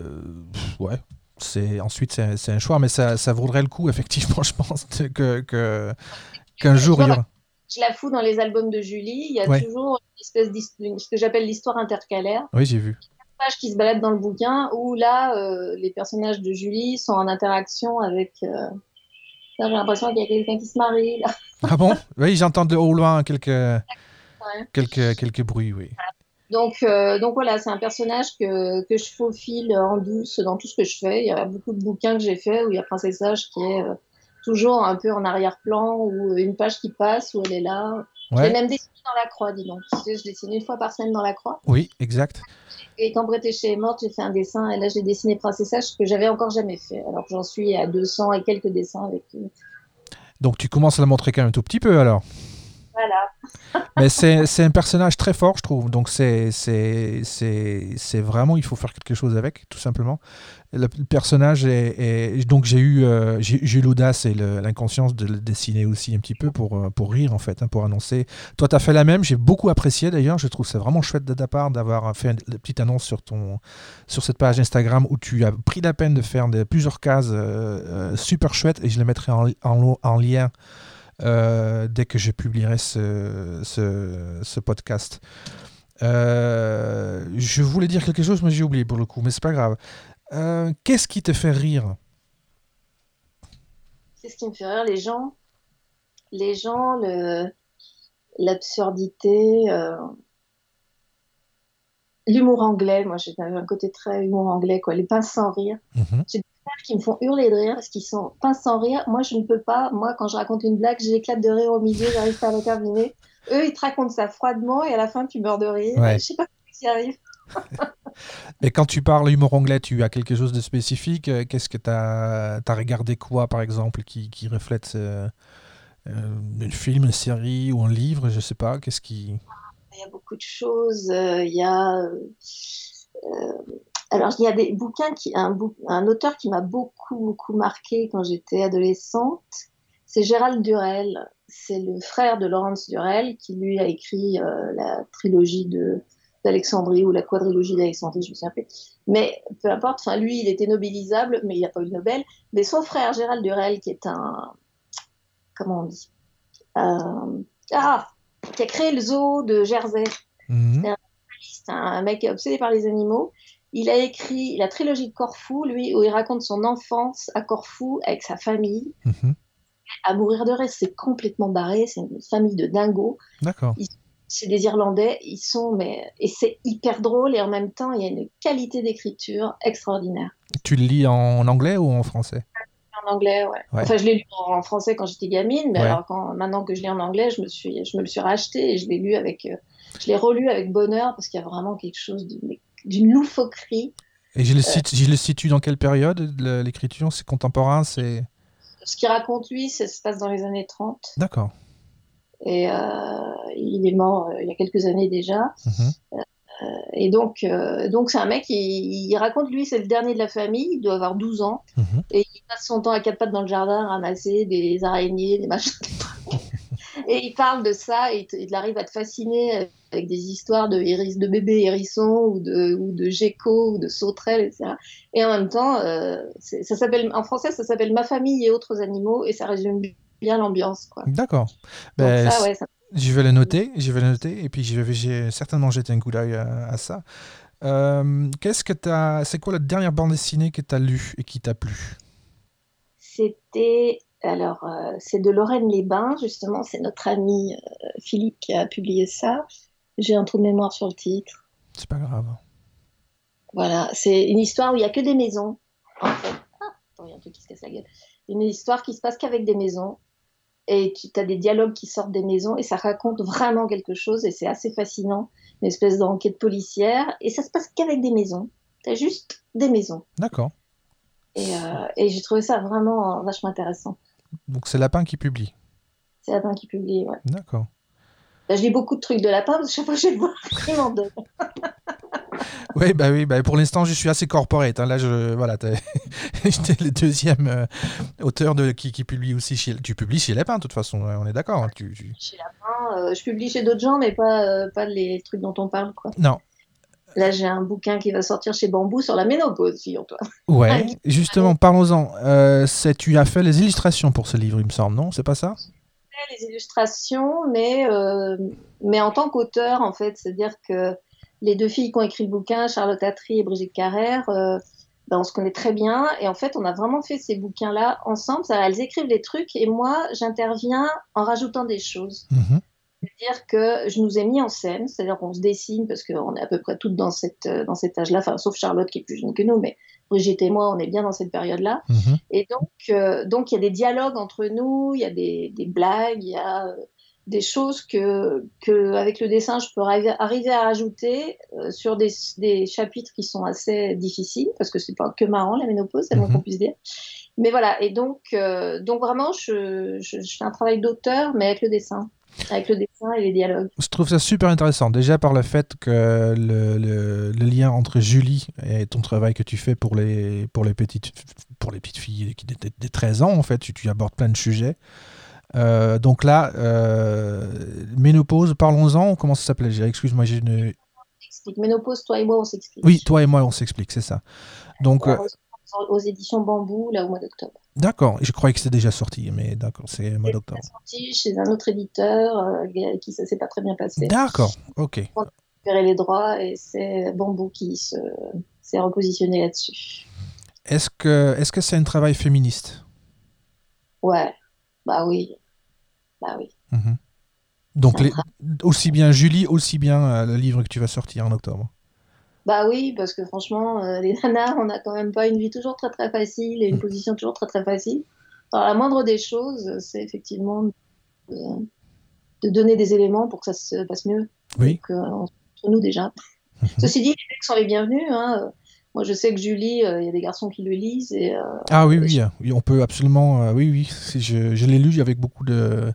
pff, ouais. C'est, ensuite, c'est un choix. Mais ça, ça vaudrait le coup, effectivement, je pense, que, qu'un jour il y aura. Je la fous dans les albums de Julie, il y a Ouais. toujours une espèce ce que j'appelle l'histoire intercalaire. Oui, j'ai vu. Qui se balade dans le bouquin où là, euh, les personnages de Julie sont en interaction avec. euh, J'ai l'impression qu'il y a quelqu'un qui se marie. Là. Ah bon? Oui, j'entends de au loin quelques, quelques, quelques bruits, oui. Donc, euh, donc voilà, c'est un personnage que, que je faufile en douce dans tout ce que je fais. Il y a beaucoup de bouquins que j'ai fait où il y a Princesse H qui est toujours un peu en arrière-plan ou une page qui passe où elle est là. Ouais, même dessiné dans la croix, dis donc. Je dessine une fois par semaine dans la croix. oui, exact. Et quand Bretéché est morte, j'ai fait un dessin et là j'ai dessiné Princesse H que j'avais encore jamais fait. Alors que j'en suis à 200 et quelques dessins avec eux. Donc tu commences à la montrer quand même un tout petit peu alors? Mais c'est c'est un personnage très fort, je trouve. Donc c'est c'est- c'est c'est vraiment, il faut faire quelque chose avec, tout simplement. Le, personnage est, donc j'ai eu euh, j'ai l'audace et l'inconscience de le dessiner aussi un petit peu pour euh, pour rire en fait, hein, pour annoncer. Toi, tu as fait la même. J'ai beaucoup apprécié d'ailleurs. Je trouve ça vraiment chouette de ta part d'avoir fait une, petite annonce sur ton sur cette page Instagram où tu as pris la peine de faire plusieurs cases euh, euh, super chouettes et je les mettrai en, en lien euh, dès que je publierai ce, ce, ce podcast. Euh, je voulais dire quelque chose, mais j'ai oublié pour le coup, mais c'est pas grave. Euh, Qu'est-ce qui te fait rire? C'est ce qui me fait rire, les gens. Les gens, l'absurdité, l'humour anglais. Moi, j'ai un côté très humour anglais, quoi. Les pinces sans rire. Mhm. Qui me font hurler de rire parce qu'ils sont pinces sans rire. Moi, je ne peux pas. Moi, quand je raconte une blague, j'éclate de rire au milieu, j'arrive pas à la terminer. Eux, ils te racontent ça froidement et à la fin, tu meurs de rire. Ouais. Je sais pas comment ils y arrivent. Et quand tu parles humour anglais, tu as quelque chose de spécifique? Euh, Qu'est-ce que tu as, regardé quoi, par exemple, qui, qui reflète euh, euh, un film, une série ou un livre? Je sais pas. Qu'est-ce qui. Il y a beaucoup de choses. Il y a. euh, alors, il y a des bouquins qui. Un, bou- un auteur qui m'a beaucoup, beaucoup marqué quand j'étais adolescente. C'est Gérald Durel. C'est le frère de Laurence Durel qui, lui, a écrit euh, la trilogie de d'Alexandrie ou la quadrilogie d'Alexandrie, je me souviens plus. Mais peu importe, enfin, lui, il était nobilisable, mais il n'a pas eu le Nobel. Mais son frère, Gérald Durel, qui est un. Comment on dit euh, Ah Qui a créé le zoo de Jersey. Mhm. C'est un mec obsédé par les animaux. Il a écrit la trilogie de Corfou, lui, où il raconte son enfance à Corfou avec sa famille. Mhm. À mourir de reste, c'est complètement barré. C'est une famille de dingos. D'accord. C'est des Irlandais. Ils sont, mais et c'est hyper drôle et en même temps, il y a une qualité d'écriture extraordinaire. Tu le lis en anglais ou en français? En anglais, ouais. Ouais. Enfin, je l'ai lu en français quand j'étais gamine, mais Ouais. alors quand, maintenant que je lis en anglais, je me suis, je me le suis racheté et je l'ai lu avec, euh, je l'ai relu avec bonheur parce qu'il y a vraiment quelque chose de- d'une loufoquerie. Et je le, situe, je le situe dans quelle période l'écriture? C'est contemporain C'est Ce qu'il raconte lui, ça se passe dans les années 30 d'accord. et euh, il est mort euh, il y a quelques années déjà. Mhm. Et donc, euh, donc c'est un mec, il, il raconte, lui, c'est le dernier de la famille, il doit avoir 12 ans, Mhm. et il passe son temps à quatre pattes dans le jardin à ramasser des araignées, des machins. des trucs. Et il parle de ça, et il arrive à te fasciner avec des histoires de, héris, de bébés hérissons, ou de, ou de geckos, ou de sauterelles, etc. Et en même temps, euh, ça s'appelle, en français, ça s'appelle Ma famille et autres animaux, et ça résume bien l'ambiance. D'accord. Ben, ça, ouais, ça- Je vais le noter, je vais le noter, et puis je vais j'ai certainement jeter un coup d'œil à, à ça. Euh, Qu'est-ce que C'est quoi la dernière bande dessinée que tu as lue et qui t'a plu? C'était alors euh, c'est de Lorraine Lesbains justement, c'est notre ami euh, Philippe qui a publié ça. J'ai un trou de mémoire sur le titre. C'est pas grave. Voilà, c'est une histoire où il y a que des maisons. En fait. Ah, attends, il y a un truc qui se casse la gueule. Une histoire qui se passe qu'avec des maisons et tu as des dialogues qui sortent des maisons et ça raconte vraiment quelque chose et c'est assez fascinant, une espèce d'enquête policière et ça se passe qu'avec des maisons. T'as juste des maisons D'accord. et, euh, et j'ai trouvé ça vraiment vachement intéressant. Donc c'est Lapin qui publie. C'est Lapin qui publie, ouais. D'accord. Bah, je lis beaucoup de trucs de lapin parce que chaque fois que je le vois, il m'en donne. Oui, bah oui, bah pour l'instant je suis assez corporate. hein. Là, je voilà, t'es j'étais le deuxième euh, auteur de qui, qui publie aussi chez. Tu publies chez Lapin, de toute façon. ouais, on est d'accord. hein. Tu, tu- Chez Lapin, euh, je publie chez d'autres gens, mais pas, euh, pas les trucs dont on parle. Quoi. Non. Là, j'ai un bouquin qui va sortir chez Bambou sur la ménopause, figure-toi. Ouais. Ah, Justement, parlons-en. Euh, c'est- tu as fait les illustrations pour ce livre, il me semble, non? C'est pas ça? Les illustrations, mais, euh, mais en tant qu'auteur, en fait, c'est-à-dire que les deux filles qui ont écrit le bouquin, Charlotte Attry et Brigitte Carrère, euh, ben, on se connaît très bien. Et en fait, on a vraiment fait ces bouquins-là ensemble. Ça, elles écrivent des trucs et moi, j'interviens en rajoutant des choses. Mhm. C'est-à-dire que je nous ai mis en scène, c'est-à-dire qu'on se dessine parce qu'on est à peu près toutes dans, cette, euh, dans cet âge-là, enfin, sauf Charlotte qui est plus jeune que nous, mais Brigitte et moi, on est bien dans cette période-là. Mhm. Et donc, euh, donc il y a des dialogues entre nous, il y a des, des blagues, il y a euh, des choses que, que, avec le dessin, je peux arriver, à rajouter euh, sur des, des chapitres qui sont assez difficiles, parce que c'est pas que marrant la ménopause, c'est le moins Mhm. qu'on puisse dire. Mais voilà, et donc, donc vraiment, je, je, je fais un travail d'auteur, mais avec le dessin, avec le dessin et les dialogues. Je trouve ça super intéressant. Déjà par le fait que le, le- le lien entre Julie et ton travail que tu fais pour les, pour les, petites, pour les petites filles qui des, des- des 13 ans, en fait, tu, tu abordes plein de sujets. Euh, donc là, euh, ménopause, parlons-en. Comment ça s'appelait Excuse-moi, j'ai une... Ménopause, toi et moi, on s'explique. Oui, toi et moi, on s'explique, c'est ça. Donc, euh, Aux, aux éditions Bambou, là, au mois d'octobre. D'accord. Je croyais que c'était déjà sorti, mais d'accord, c'est le mois d'octobre. C'est sorti chez un autre éditeur euh, qui ça s'est pas très bien passé. D'accord, ok. récupérer les droits et c'est Bambou qui se, s'est repositionné là-dessus. Est-ce que est-ce que c'est un travail féministe? Ouais, bah oui. Bah oui. Mhm. Donc C'est les- aussi bien Julie, aussi bien euh, le livre que tu vas sortir en octobre. Bah oui, parce que franchement, euh, les nanas, on n'a quand même pas une vie toujours très très facile et une Mm. position toujours très très facile. Alors la moindre des choses, c'est effectivement de, de donner des éléments pour que ça se passe mieux. Oui. Donc, euh, entre nous déjà. Mhm. Ceci dit, les mecs sont les bienvenus. Hein. Moi, je sais que Julie, euh, il y a des garçons qui le lisent et euh, Ah oui, oui, je- on peut absolument. euh, oui, oui, si je, je l'ai lu avec beaucoup de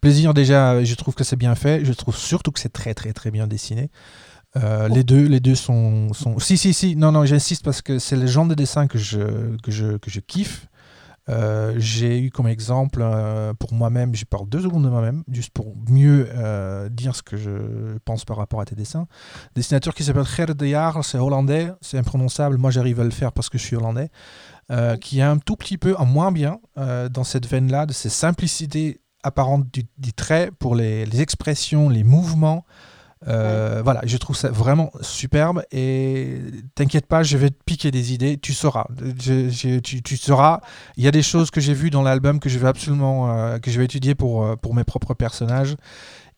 plaisir déjà. Je trouve que c'est bien fait. Je trouve surtout que c'est très, très, très bien dessiné. Euh, les deux, les deux sont, sont. Si, si, si. Non, non, j'insiste parce que c'est le genre de dessin que je, que je, que je kiffe. Euh, j'ai eu comme exemple euh, pour moi-même, je parle deux secondes de moi-même, juste pour mieux dire ce que je pense par rapport à tes dessins. Dessinateur qui s'appelle Ger de Jaar, c'est hollandais, c'est imprononçable, moi j'arrive à le faire parce que je suis hollandais, qui est un tout petit peu en moins bien dans cette veine-là, de cette simplicité apparente du, du trait pour les, expressions, les mouvements. Euh, voilà, je trouve ça vraiment superbe et t'inquiète pas, je vais te piquer des idées, tu sauras. tu, tu, sauras. Il y a des choses que j'ai vues dans l'album que je vais absolument euh, que je vais étudier pour, euh, pour mes propres personnages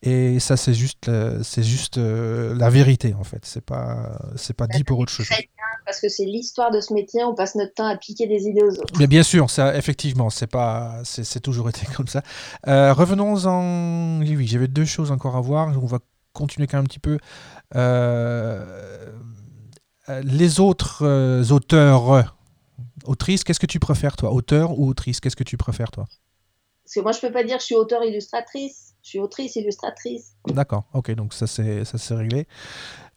et ça c'est juste c'est juste la vérité en fait. C'est pas c'est pas dit pour autre chose. Parce que c'est l'histoire de ce métier, on passe notre temps à piquer des idées aux autres. Mais bien sûr, ça effectivement, c'est pas c'est toujours été comme ça. revenons en oui, oui j'avais deux choses encore à voir. On va continuer quand même un petit peu. Euh, euh, les autres euh, auteurs, autrices, qu'est-ce que tu préfères toi? Auteur ou autrice? Qu'est-ce que tu préfères toi? Parce que moi je peux pas dire que je suis auteur illustratrice, je suis autrice illustratrice. D'accord, ok, donc ça c'est ça c'est réglé.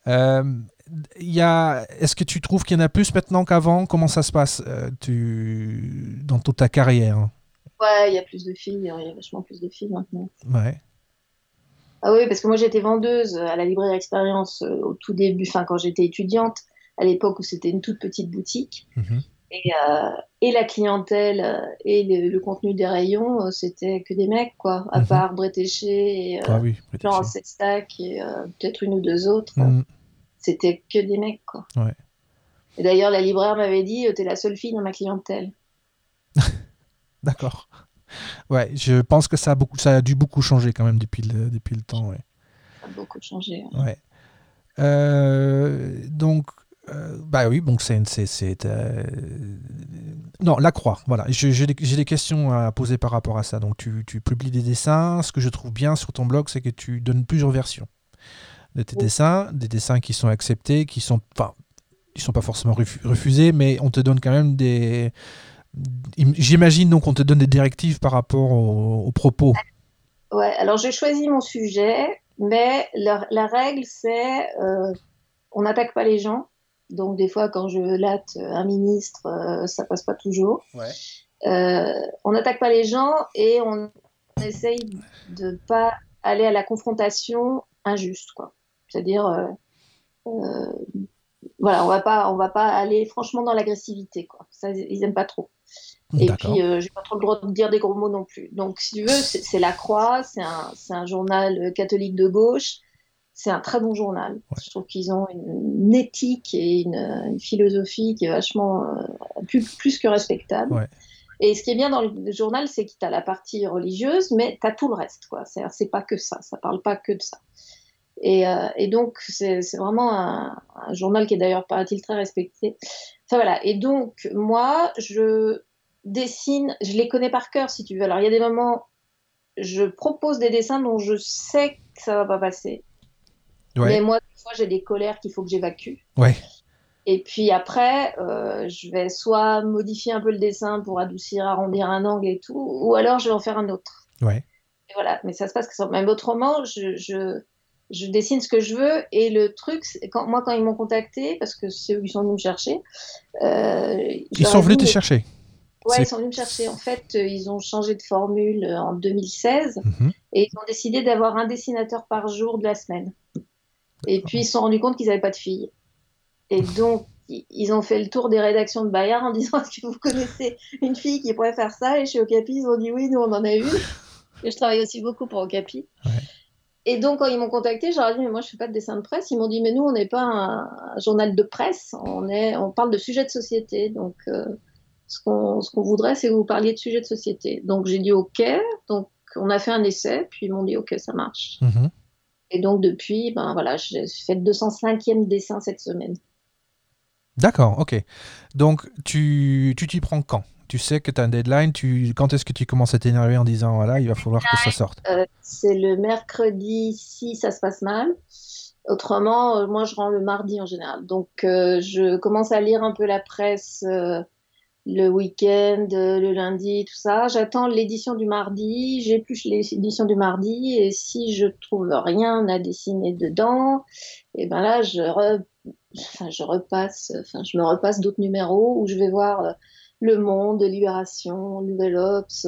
y a... Est-ce que tu trouves qu'il y en a plus maintenant qu'avant? Comment ça se passe tu... dans toute ta carrière? Ouais, il y a plus de filles, il y a vachement plus de filles maintenant. Ouais. Ah oui, parce que moi j'étais vendeuse à la librairie Expérience euh, au tout début, enfin quand j'étais étudiante, à l'époque où c'était une toute petite boutique. Mhm. Et, euh, et, la clientèle euh, et le, contenu des rayons, c'était que des mecs, quoi. À Mhm. part Bretéché, et, Ah oui, Jean peut-être. Sestac et peut-être une ou deux autres. Mhm. C'était que des mecs, quoi. Ouais. Et d'ailleurs, la libraire m'avait dit, t'es la seule fille dans ma clientèle. D'accord. Ouais, je pense que ça a, beaucoup, ça a dû beaucoup changer quand même depuis le, depuis le temps. Ouais. Ça a beaucoup changé. hein. Ouais. Euh, donc, euh, bah oui, donc c'est. euh, Non, la croix, voilà. J'ai des, questions à poser par rapport à ça. Donc, tu, tu publies des dessins. Ce que je trouve bien sur ton blog, c'est que tu donnes plusieurs versions de tes Oui. dessins, des dessins qui sont acceptés, qui sont. Enfin, ils sont pas forcément refu- refusés, mais on te donne quand même des. J'imagine donc on te donne des directives par rapport aux, aux propos. Ouais, alors j'ai choisi mon sujet, mais la, la règle c'est euh, on n'attaque pas les gens. Donc des fois quand je latte un ministre, euh, ça passe pas toujours. Ouais. Euh, on n'attaque pas les gens et on essaye de pas aller à la confrontation injuste, quoi. C'est-à-dire, euh, euh, voilà, on va pas, on va pas aller franchement dans l'agressivité, quoi. Ça, ils aiment pas trop. Et puis, euh, j'ai pas trop le droit de dire des gros mots non plus. Donc, si tu veux, c'est La Croix, c'est un, journal euh, catholique de gauche. C'est un très bon journal. Ouais. Je trouve qu'ils ont une, une éthique et une, une philosophie qui est vachement euh, plus, plus que respectable. Ouais. Et ce qui est bien dans le journal, c'est que tu as la partie religieuse, mais tu as tout le reste. quoi. C'est c'est pas que ça, ça parle pas que de ça. Et, euh, et donc, c'est c'est vraiment un, un journal qui est d'ailleurs, paraît-il, très respecté. Enfin voilà. Et donc, moi, je dessine, je les connais par cœur, si tu veux. Alors, il y a des moments, je propose des dessins dont je sais que ça va pas passer. Ouais. Mais moi, des fois, j'ai des colères qu'il faut que j'évacue. Ouais. Et puis après, euh, je vais soit modifier un peu le dessin pour adoucir, arrondir un angle et tout, ou alors je vais en faire un autre. Ouais. Et voilà, mais ça se passe que ça. Même autrement, je, je, je dessine ce que je veux. Et le truc, quand, moi, quand ils m'ont contacté, parce que c'est eux qui sont venus me chercher, euh, Ils sont venus te chercher. Ouais, ils sont venus me chercher. En fait, euh, ils ont changé de formule euh, en 2016 Mhm. et ils ont décidé d'avoir un dessinateur par jour de la semaine. Et puis ils se sont rendus compte qu'ils n'avaient pas de filles. Et donc, ils ont fait le tour des rédactions de Bayard en disant Est-ce que vous connaissez une fille qui pourrait faire ça? Et chez Okapi, ils ont dit Oui, nous on en a une. Et je travaille aussi beaucoup pour Okapi. Ouais. Et donc, quand ils m'ont contacté, j'aurais dit Mais moi, je fais pas de dessin de presse. Ils m'ont dit Mais nous, on n'est pas un, un journal de presse. On, est, on parle de sujets de société. Donc, euh, ce qu'on ce qu'on voudrait, c'est que vous parliez de sujets de société. Donc, j'ai dit OK. Donc, on a fait un essai. Puis, ils m'ont dit OK, ça marche. Mhm. Et donc, depuis, ben voilà, j'ai fait le 205e dessin cette semaine. D'accord, ok. Donc, tu tu t'y prends quand? Tu sais que tu as un deadline, tu... quand est-ce que tu commences à t'énerver en disant, voilà, il va falloir que ça sorte? Euh, c'est le mercredi si ça se passe mal. Autrement, euh, moi, je rends le mardi en général. Donc, euh, je commence à lire un peu la presse le week-end, euh, le lundi, tout ça. J'attends l'édition du mardi, j'épluche l'édition du mardi, et si je trouve rien à dessiner dedans, et ben là, je, re- enfin, je repasse, enfin, je me repasse d'autres numéros où je vais voir. euh, Le Monde, Libération, Nouvelle Ops,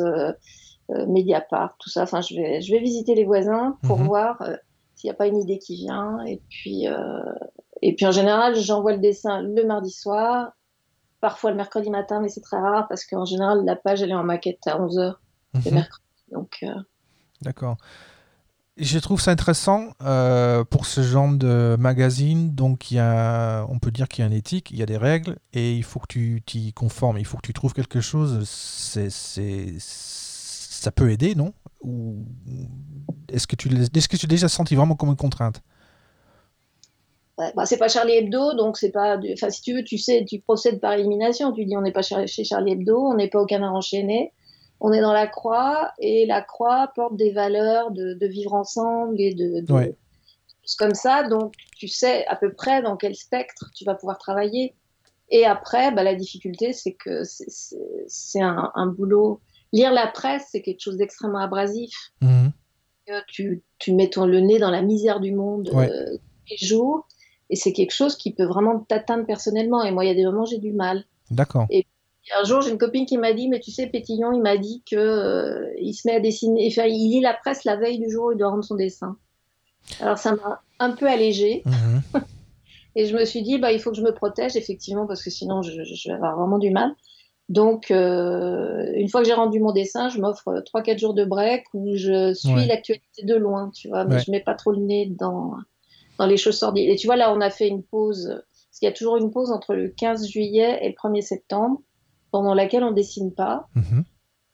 Mediapart, tout ça. Enfin, je vais, je vais visiter les voisins pour Mhm. voir s'il n'y a pas une idée qui vient. Et puis, et puis en général, j'envoie le dessin le mardi soir, parfois le mercredi matin, mais c'est très rare parce qu'en général, la page, elle est en maquette à 11h le Mhm. mercredi. Donc, euh, D'accord. Je trouve ça intéressant euh, pour ce genre de magazine. Donc, il y a, on peut dire qu'il y a une éthique, il y a des règles, et il faut que tu t'y conformes. Il faut que tu trouves quelque chose. C'est, c'est, ça peut aider, non? Ou est-ce que tu, est-ce que tu déjà senti vraiment comme une contrainte? Ouais, bah, c'est pas Charlie Hebdo, donc c'est pas. Enfin, si tu veux, tu sais, tu procèdes par élimination. Tu dis, on n'est pas chez Charlie Hebdo, on n'est pas au Canard enchaîné, on est dans la Croix, et la Croix porte des valeurs de, de vivre ensemble et de. de- Ouais. comme ça, donc tu sais à peu près dans quel spectre tu vas pouvoir travailler. Et après, bah, la difficulté, c'est que c'est- un, un boulot. Lire la presse, c'est quelque chose d'extrêmement abrasif. Mhm. que tu, tu mets ton, le nez dans la misère du monde Ouais. euh, tous les jours, et c'est quelque chose qui peut vraiment t'atteindre personnellement. Et moi, il y a des moments, j'ai du mal. D'accord. Et un jour, j'ai une copine qui m'a dit, mais tu sais, Pétillon, il m'a dit que euh, il se met à dessiner, enfin, il lit la presse la veille du jour où il doit rendre son dessin. Alors ça m'a un peu allégée, Mhm. et je me suis dit, bah, il faut que je me protège, effectivement, parce que sinon, je, je vais avoir vraiment du mal. Donc, euh, une fois que j'ai rendu mon dessin, je m'offre 3-4 jours de break où je suis Ouais. l'actualité de loin, tu vois, mais Ouais. je mets pas trop le nez dans, dans les choses sordides. Et tu vois, là, on a fait une pause, parce qu'il y a toujours une pause entre le 15 juillet et le 1er septembre, pendant laquelle on dessine pas. Mhm.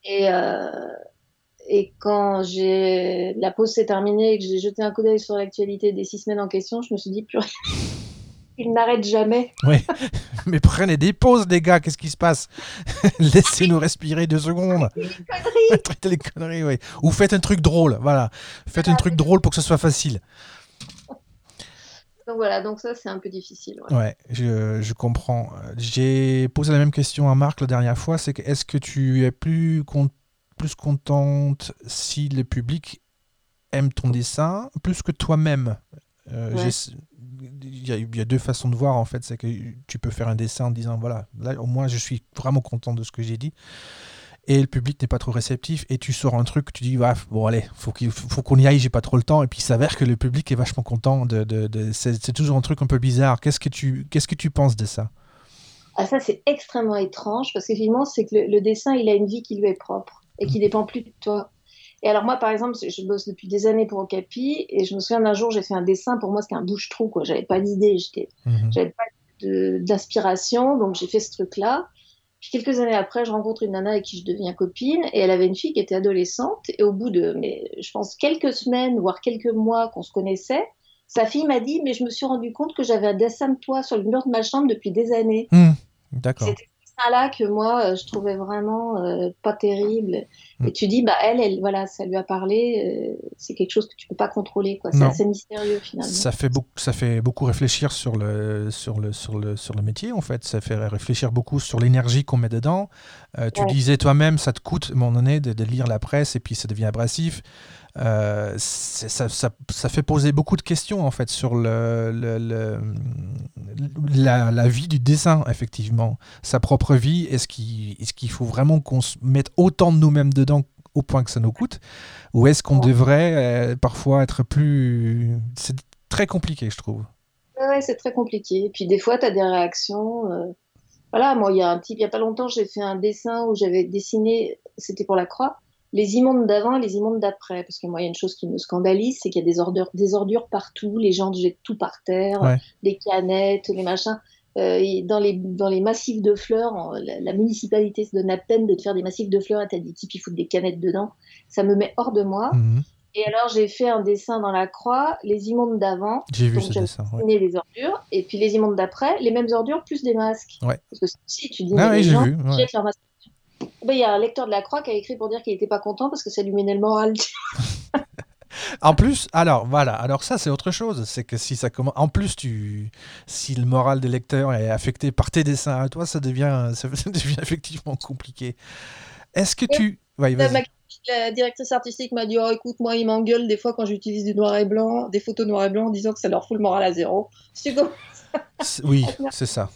Et, euh, et quand j'ai la pause s'est terminée et que j'ai jeté un coup d'œil sur l'actualité des six semaines en question, je me suis dit, purée, il n'arrête jamais. Oui. Mais prenez des pauses, les gars. Qu'est-ce qui se passe? Laissez-nous respirer deux secondes. Les conneries, oui. Ou faites un truc drôle. Voilà. Faites un truc drôle pour que ce soit facile. Donc voilà, donc ça c'est un peu difficile. ouais. Ouais, je, je comprends. J'ai posé la même question à Marc la dernière fois, c'est que est-ce que tu es plus, con- plus contente si le public aime ton dessin plus que toi-même? Euh, Ouais. Il y, a, il y a deux façons de voir en fait, c'est que tu peux faire un dessin en disant voilà, là au moins je suis vraiment content de ce que j'ai dit. Et le public n'est pas trop réceptif, et tu sors un truc, tu dis, ouais, bon allez, faut qu'il faut qu'on y aille, j'ai pas trop le temps, et puis il s'avère que le public est vachement content. De, de, de- c'est toujours un truc un peu bizarre. Qu'est-ce que tu qu'est-ce que tu penses de ça? Ah, ça, c'est extrêmement étrange parce qu'effectivement, c'est que le, le dessin, il a une vie qui lui est propre et qui dépend plus de toi. Et alors, moi, par exemple, je bosse depuis des années pour Okapi et je me souviens d'un jour, j'ai fait un dessin. Pour moi, c'était un bouche-trou, quoi. J'avais pas d'idée, j'étais, Mhm. j'avais pas d'inspiration, donc j'ai fait ce truc-là. Puis quelques années après, je rencontre une nana avec qui je deviens copine et elle avait une fille qui était adolescente. Et au bout de, mais je pense, quelques semaines, voire quelques mois qu'on se connaissait, sa fille m'a dit, mais je me suis rendu compte que j'avais un dessin de toi sur le mur de ma chambre depuis des années. Hmm, D'accord. C'était là que moi euh, je trouvais vraiment euh, pas terrible. Mm. Et tu dis bah elle, elle voilà, ça lui a parlé. euh, c'est quelque chose que tu peux pas contrôler quoi. C'est assez mystérieux finalement. Ça fait, beaucoup, ça fait beaucoup réfléchir sur le, sur, le, sur, le, sur le métier, en fait. Ça fait réfléchir beaucoup sur l'énergie qu'on met dedans. Euh, tu Ouais. disais toi-même, ça te coûte, à un moment donné, de, de lire la presse et puis ça devient abrasif. Euh, ça, ça, ça fait poser beaucoup de questions, en fait, sur le, le- le- la, la vie du dessin, effectivement. Sa propre vie. Est-ce qu'il est faut vraiment qu'on mette autant de nous-mêmes dedans au point que ça nous coûte? Ou est-ce qu'on Ouais. devrait euh, parfois être plus... C'est très compliqué, je trouve. Ouais, c'est très compliqué. Et puis des fois tu as des réactions. euh, Voilà, moi il y a un petit, il y a pas longtemps j'ai fait un dessin où j'avais dessiné, c'était pour la croix, les immondes d'avant et les immondes d'après. Parce que moi il y a une chose qui me scandalise, c'est qu'il y a des ordures, des ordures partout, les gens jettent tout par terre, Ouais. des canettes, les machins. Euh, et dans, les, dans les massifs de fleurs, en- la, la municipalité se donne la peine de te faire des massifs de fleurs et t'as des types qui foutent des canettes dedans. Ça me met hors de moi. Mhm. Et alors j'ai fait un dessin dans la croix, les immondes d'avant, J'ai vu ce dessin. ouais. les ordures, et puis les immondes d'après, les mêmes ordures plus des masques. Ouais. Parce que si tu dis Ah oui, les gens vu, ouais. jettent leurs masques. Ben, Il y a un lecteur de la Croix qui a écrit pour dire qu'il n'était pas content parce que ça lui menait le moral. En plus, alors voilà, alors ça c'est autre chose, c'est que si ça commence, en plus tu, si le moral des lecteurs est affecté par tes dessins à toi, ça devient, ça devient effectivement compliqué. Est-ce que tu, ouais, La, vas-y. la directrice artistique m'a dit Oh, écoute, moi, ils m'engueulent des fois quand j'utilise du noir et blanc, des photos noir et blanc, en disant que ça leur fout le moral à zéro. Oui, c'est ça.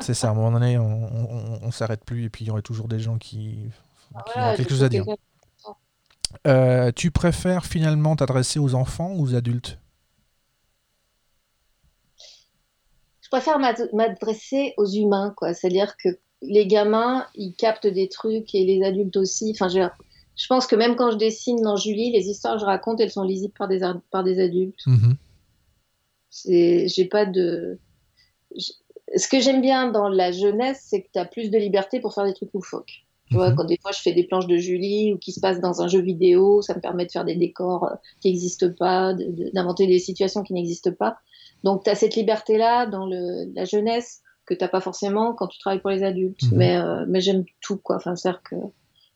C'est ça, à un moment donné, on ne s'arrête plus et puis il y aurait toujours des gens qui, Ah, ont quelque chose à dire. Euh, tu préfères finalement t'adresser aux enfants ou aux adultes? Je préfère m'ad- m'adresser aux humains, quoi. C'est-à-dire que les gamins, ils captent des trucs et les adultes aussi. Enfin, je, je pense que même quand je dessine dans Julie, les histoires que je raconte, elles sont lisibles par des, par des adultes. C'est, j'ai pas de. Ce que j'aime bien dans la jeunesse, c'est que tu as plus de liberté pour faire des trucs loufoques. Tu vois, Mhm. quand des fois je fais des planches de Julie ou qui se passent dans un jeu vidéo, ça me permet de faire des décors euh, qui n'existent pas, de- de- d'inventer des situations qui n'existent pas. Donc tu as cette liberté-là dans le, la jeunesse que tu pas forcément quand tu travailles pour les adultes. Mhm. Mais, euh, mais j'aime tout, quoi. Enfin, c'est-à-dire que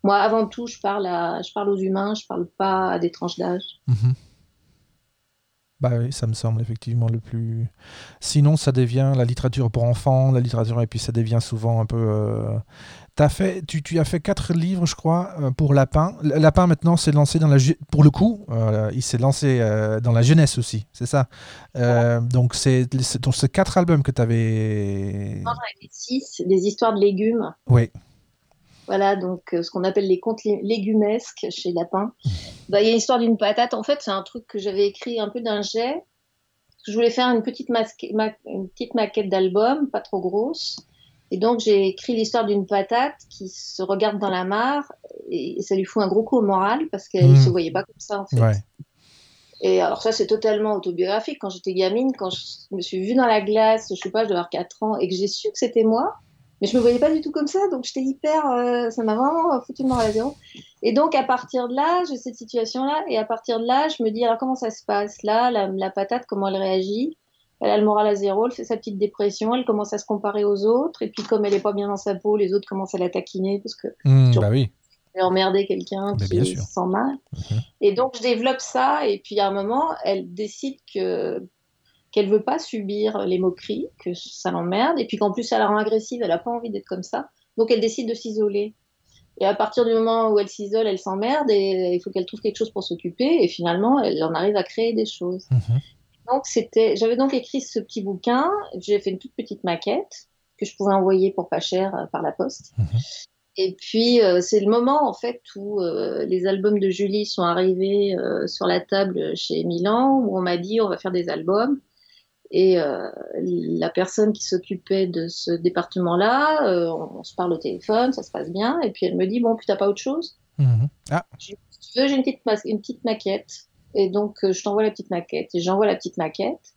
moi, avant tout, je parle, à, je parle aux humains, je parle pas à des tranches d'âge. Mhm. Bah oui, ça me semble effectivement le plus. Sinon, ça devient la littérature pour enfants, la littérature, et puis ça devient souvent un peu. euh, fait, tu, tu as fait quatre livres, je crois, euh, pour Lapin. Lapin, maintenant, s'est lancé dans la. Pour le coup, euh, il s'est lancé euh, dans la jeunesse aussi, c'est ça? Donc, c'est quatre albums que tu avais. Fait six, des histoires de légumes. Oui. Voilà, donc euh, ce qu'on appelle les contes lé- légumesques chez Lapin. Bah, Il y a l'histoire d'une patate. En fait, c'est un truc que j'avais écrit un peu d'un jet. Je voulais faire une petite, masque- ma- une petite maquette d'album, pas trop grosse. Et donc, j'ai écrit l'histoire d'une patate qui se regarde dans la mare et ça lui fout un gros coup au moral parce qu'elle ne Mm. se voyait pas comme ça, en fait. Ouais. Et alors ça, c'est totalement autobiographique. Quand j'étais gamine, quand je me suis vue dans la glace, je sais pas, je devais avoir 4 ans, et que j'ai su que c'était moi, mais je me voyais pas du tout comme ça, donc j'étais hyper... euh, ça m'a vraiment foutu le moral à zéro. Et donc, à partir de là, j'ai cette situation-là, et à partir de là, je me dis, alors comment ça se passe? Là, la, la patate, comment elle réagit? Elle a le moral à zéro, elle fait sa petite dépression, elle commence à se comparer aux autres, et puis comme elle est pas bien dans sa peau, les autres commencent à la taquiner, parce que Toujours. bah oui. emmerder quelqu'un qui se sent mal. Mhm. Et donc, je développe ça, et puis à un moment, elle décide que qu'elle veut pas subir les moqueries, que ça l'emmerde, et puis qu'en plus, ça la rend agressive, elle a pas envie d'être comme ça. Donc, elle décide de s'isoler. Et à partir du moment où elle s'isole, elle s'emmerde, et il faut qu'elle trouve quelque chose pour s'occuper, et finalement, elle en arrive à créer des choses. Mhm. Donc, c'était, j'avais donc écrit ce petit bouquin, j'ai fait une toute petite maquette que je pouvais envoyer pour pas cher euh, par la poste. Mhm. Et puis, euh, c'est le moment, en fait, où euh, les albums de Julie sont arrivés euh, sur la table chez Milan, où on m'a dit, on va faire des albums. Et euh, la personne qui s'occupait de ce département-là, euh, on, on se parle au téléphone, ça se passe bien. Et puis, elle me dit, bon, puis t'as pas autre chose? Mhm. Ah, si tu veux, j'ai une petite, ma- une petite maquette. Et donc, euh, je t'envoie la petite maquette. Et j'envoie la petite maquette.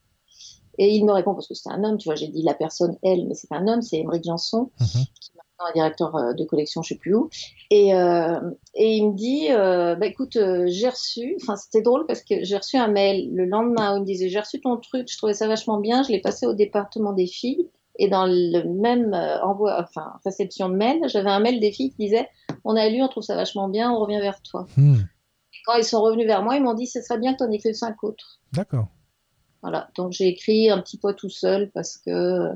Et il me répond, parce que c'est un homme, tu vois, j'ai dit la personne, elle, mais c'est un homme, c'est Émeric Janson, Mhm. qui maintenant un directeur euh, de collection, je sais plus où. Et, euh, et il me dit, euh, bah écoute, euh, j'ai reçu, enfin c'était drôle parce que j'ai reçu un mail le lendemain où il me disait, j'ai reçu ton truc, je trouvais ça vachement bien, je l'ai passé au département des filles. Et dans le même envoi, enfin réception de mail, j'avais un mail des filles qui disait, on a lu, on trouve ça vachement bien, on revient vers toi. hmm, Et quand ils sont revenus vers moi, ils m'ont dit, ce serait bien que tu en écrives cinq autres. D'accord. Voilà, donc j'ai écrit un petit peu tout seul parce que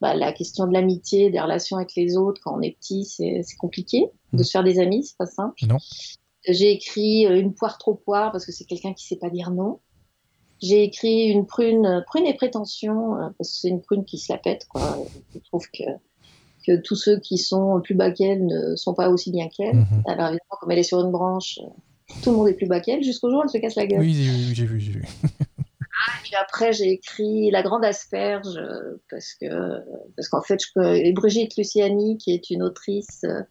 bah, la question de l'amitié, des relations avec les autres quand on est petit, c'est compliqué. De Mm. se faire des amis, c'est pas simple. Non. J'ai écrit euh, une poire trop poire parce que c'est quelqu'un qui sait pas dire non. J'ai écrit une prune, euh, prune et prétention euh, parce que c'est une prune qui se la pète. Quoi. Je trouve que, que tous ceux qui sont plus bas qu'elle ne sont pas aussi bien qu'elle. Mhm. Alors évidemment, comme elle est sur une branche, tout le monde est plus bas qu'elle jusqu'au jour où elle se casse la gueule. Oui, j'ai vu, j'ai vu, j'ai vu. Puis après, j'ai écrit La Grande Asperge euh, parce que parce qu'en fait, je, et Brigitte Luciani, qui est une autrice, euh,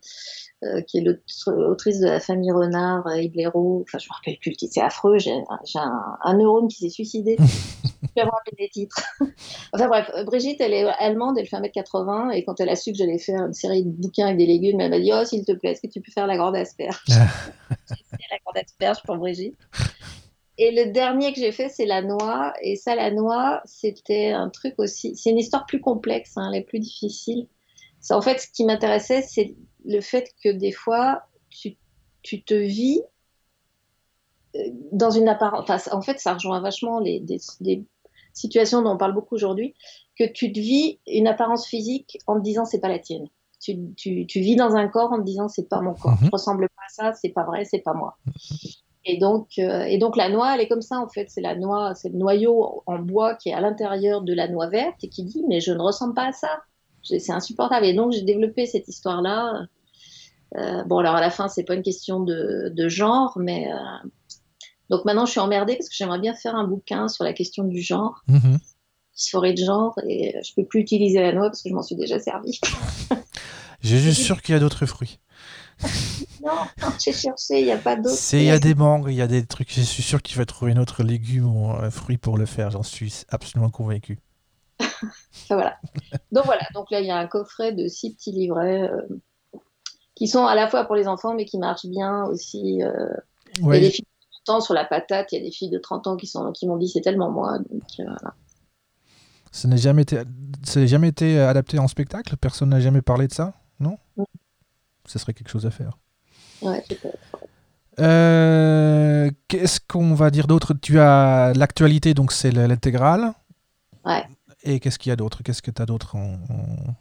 euh, qui est l'autre- autrice de la famille Renard et Blaireau. Enfin, je me rappelle plus le titre, c'est affreux. J'ai un, un neurone qui s'est suicidé. je peux rappeler des titres. enfin bref, Brigitte, elle est allemande, elle fait 1m80 et quand elle a su que j'allais faire une série de bouquins avec des légumes, elle m'a dit Oh, s'il te plaît, est-ce que tu peux faire La Grande Asperge J'ai fait La Grande Asperge pour Brigitte. Et le dernier que j'ai fait, c'est la noix. Et ça, la noix, c'était un truc aussi. C'est une histoire plus complexe, hein, elle est plus difficile. C'est en fait ce qui m'intéressait, c'est le fait que des fois, tu, tu te vis euh, dans une apparence. Enfin, en fait, ça rejoint vachement les, des, des situations dont on parle beaucoup aujourd'hui, que tu te vis une apparence physique en te disant c'est pas la tienne. Tu, tu, tu vis dans un corps en te disant c'est pas mon corps. Mhm. Je ressemble pas à ça, c'est pas vrai, c'est pas moi. Et donc, euh, et donc la noix, elle est comme ça en fait. C'est la noix, c'est le noyau en bois qui est à l'intérieur de la noix verte et qui dit mais je ne ressemble pas à ça. c'est insupportable. Et donc, j'ai développé cette histoire-là. Euh, bon, alors à la fin, c'est pas une question de, de genre, mais. euh, Donc maintenant, je suis emmerdée parce que j'aimerais bien faire un bouquin sur la question du genre, forêt de genre, et je peux plus utiliser la noix parce que je m'en suis déjà servi. Je suis sûr qu'il y a d'autres fruits. non, j'ai cherché, il n'y a pas d'autre. C'est- Il y a des mangues, il y a des trucs. Je suis sûr qu'il va trouver un autre légume ou un fruit pour le faire. J'en suis absolument convaincu. Voilà. Donc voilà, donc là il y a un coffret de six petits livrets euh, qui sont à la fois pour les enfants mais qui marchent bien aussi. euh, Il y a des filles de 30 ans sur la patate, il y a des filles de 30 ans qui sont qui m'ont dit c'est tellement moi. Donc, euh, voilà. Ça n'a jamais été, ça n'a jamais été adapté en spectacle? Personne n'a jamais parlé de ça, non Non. Ce serait quelque chose à faire. ouais. Euh, Qu'est-ce qu'on va dire d'autre? Tu as l'actualité, donc c'est le- l'intégrale. Ouais. Et qu'est-ce qu'il y a d'autre? Qu'est-ce que tu as d'autre en, en-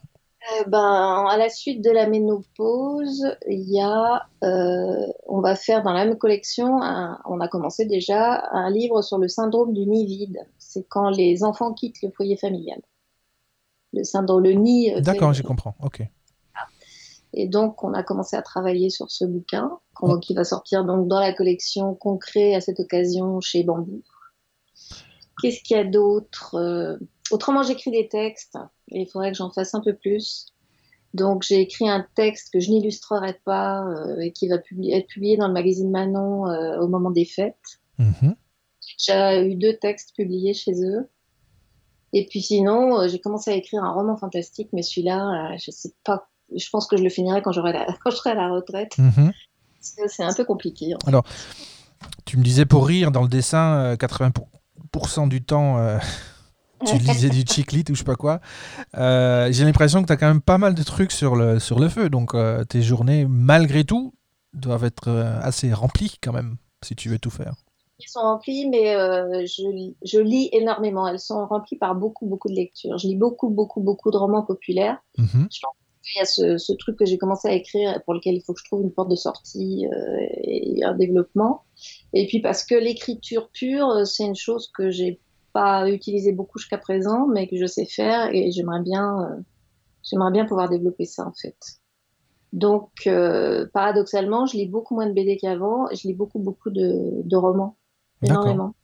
Euh, ben, à la suite de la ménopause, il y a, euh, on va faire dans la même collection, un- on a commencé déjà un livre sur le syndrome du nid vide. C'est quand les enfants quittent le foyer familial. Le syndrome, le nid. euh, D'accord, je comprends. Ok. Et donc, on a commencé à travailler sur ce bouquin, qui va sortir donc dans la collection qu'on crée à cette occasion chez Bambou. Qu'est-ce qu'il y a d'autre Euh, Autrement, j'écris des textes, et il faudrait que j'en fasse un peu plus. Donc, j'ai écrit un texte que je n'illustrerai pas euh, et qui va publi- être publié dans le magazine Manon euh, au moment des fêtes. Mhm. J'ai eu deux textes publiés chez eux. Et puis sinon, euh, j'ai commencé à écrire un roman fantastique, mais celui-là, je sais pas. Je pense que je le finirai quand, j'aurai la... quand je serai à la retraite. Mhm. Parce que c'est un peu compliqué. en fait. Tu me disais pour rire, dans le dessin, euh, 80% du temps, euh, tu lisais du chiclit ou je sais pas quoi. Euh, J'ai l'impression que tu as quand même pas mal de trucs sur le, sur le feu. Donc euh, tes journées, malgré tout, doivent être euh, assez remplies quand même, si tu veux tout faire. Ils sont remplis, mais euh, je, lis- je lis énormément. Elles sont remplies par beaucoup, beaucoup de lectures. Je lis beaucoup, beaucoup, beaucoup de romans populaires. Mhm. Il y a ce, ce truc que j'ai commencé à écrire pour lequel il faut que je trouve une porte de sortie euh, et un développement. Et puis parce que l'écriture pure, euh, c'est une chose que j'ai pas utilisée beaucoup jusqu'à présent, mais que je sais faire et j'aimerais bien, euh, j'aimerais bien pouvoir développer ça en fait. Donc euh, paradoxalement, je lis beaucoup moins de BD qu'avant. et Je lis beaucoup, beaucoup de, de romans, énormément.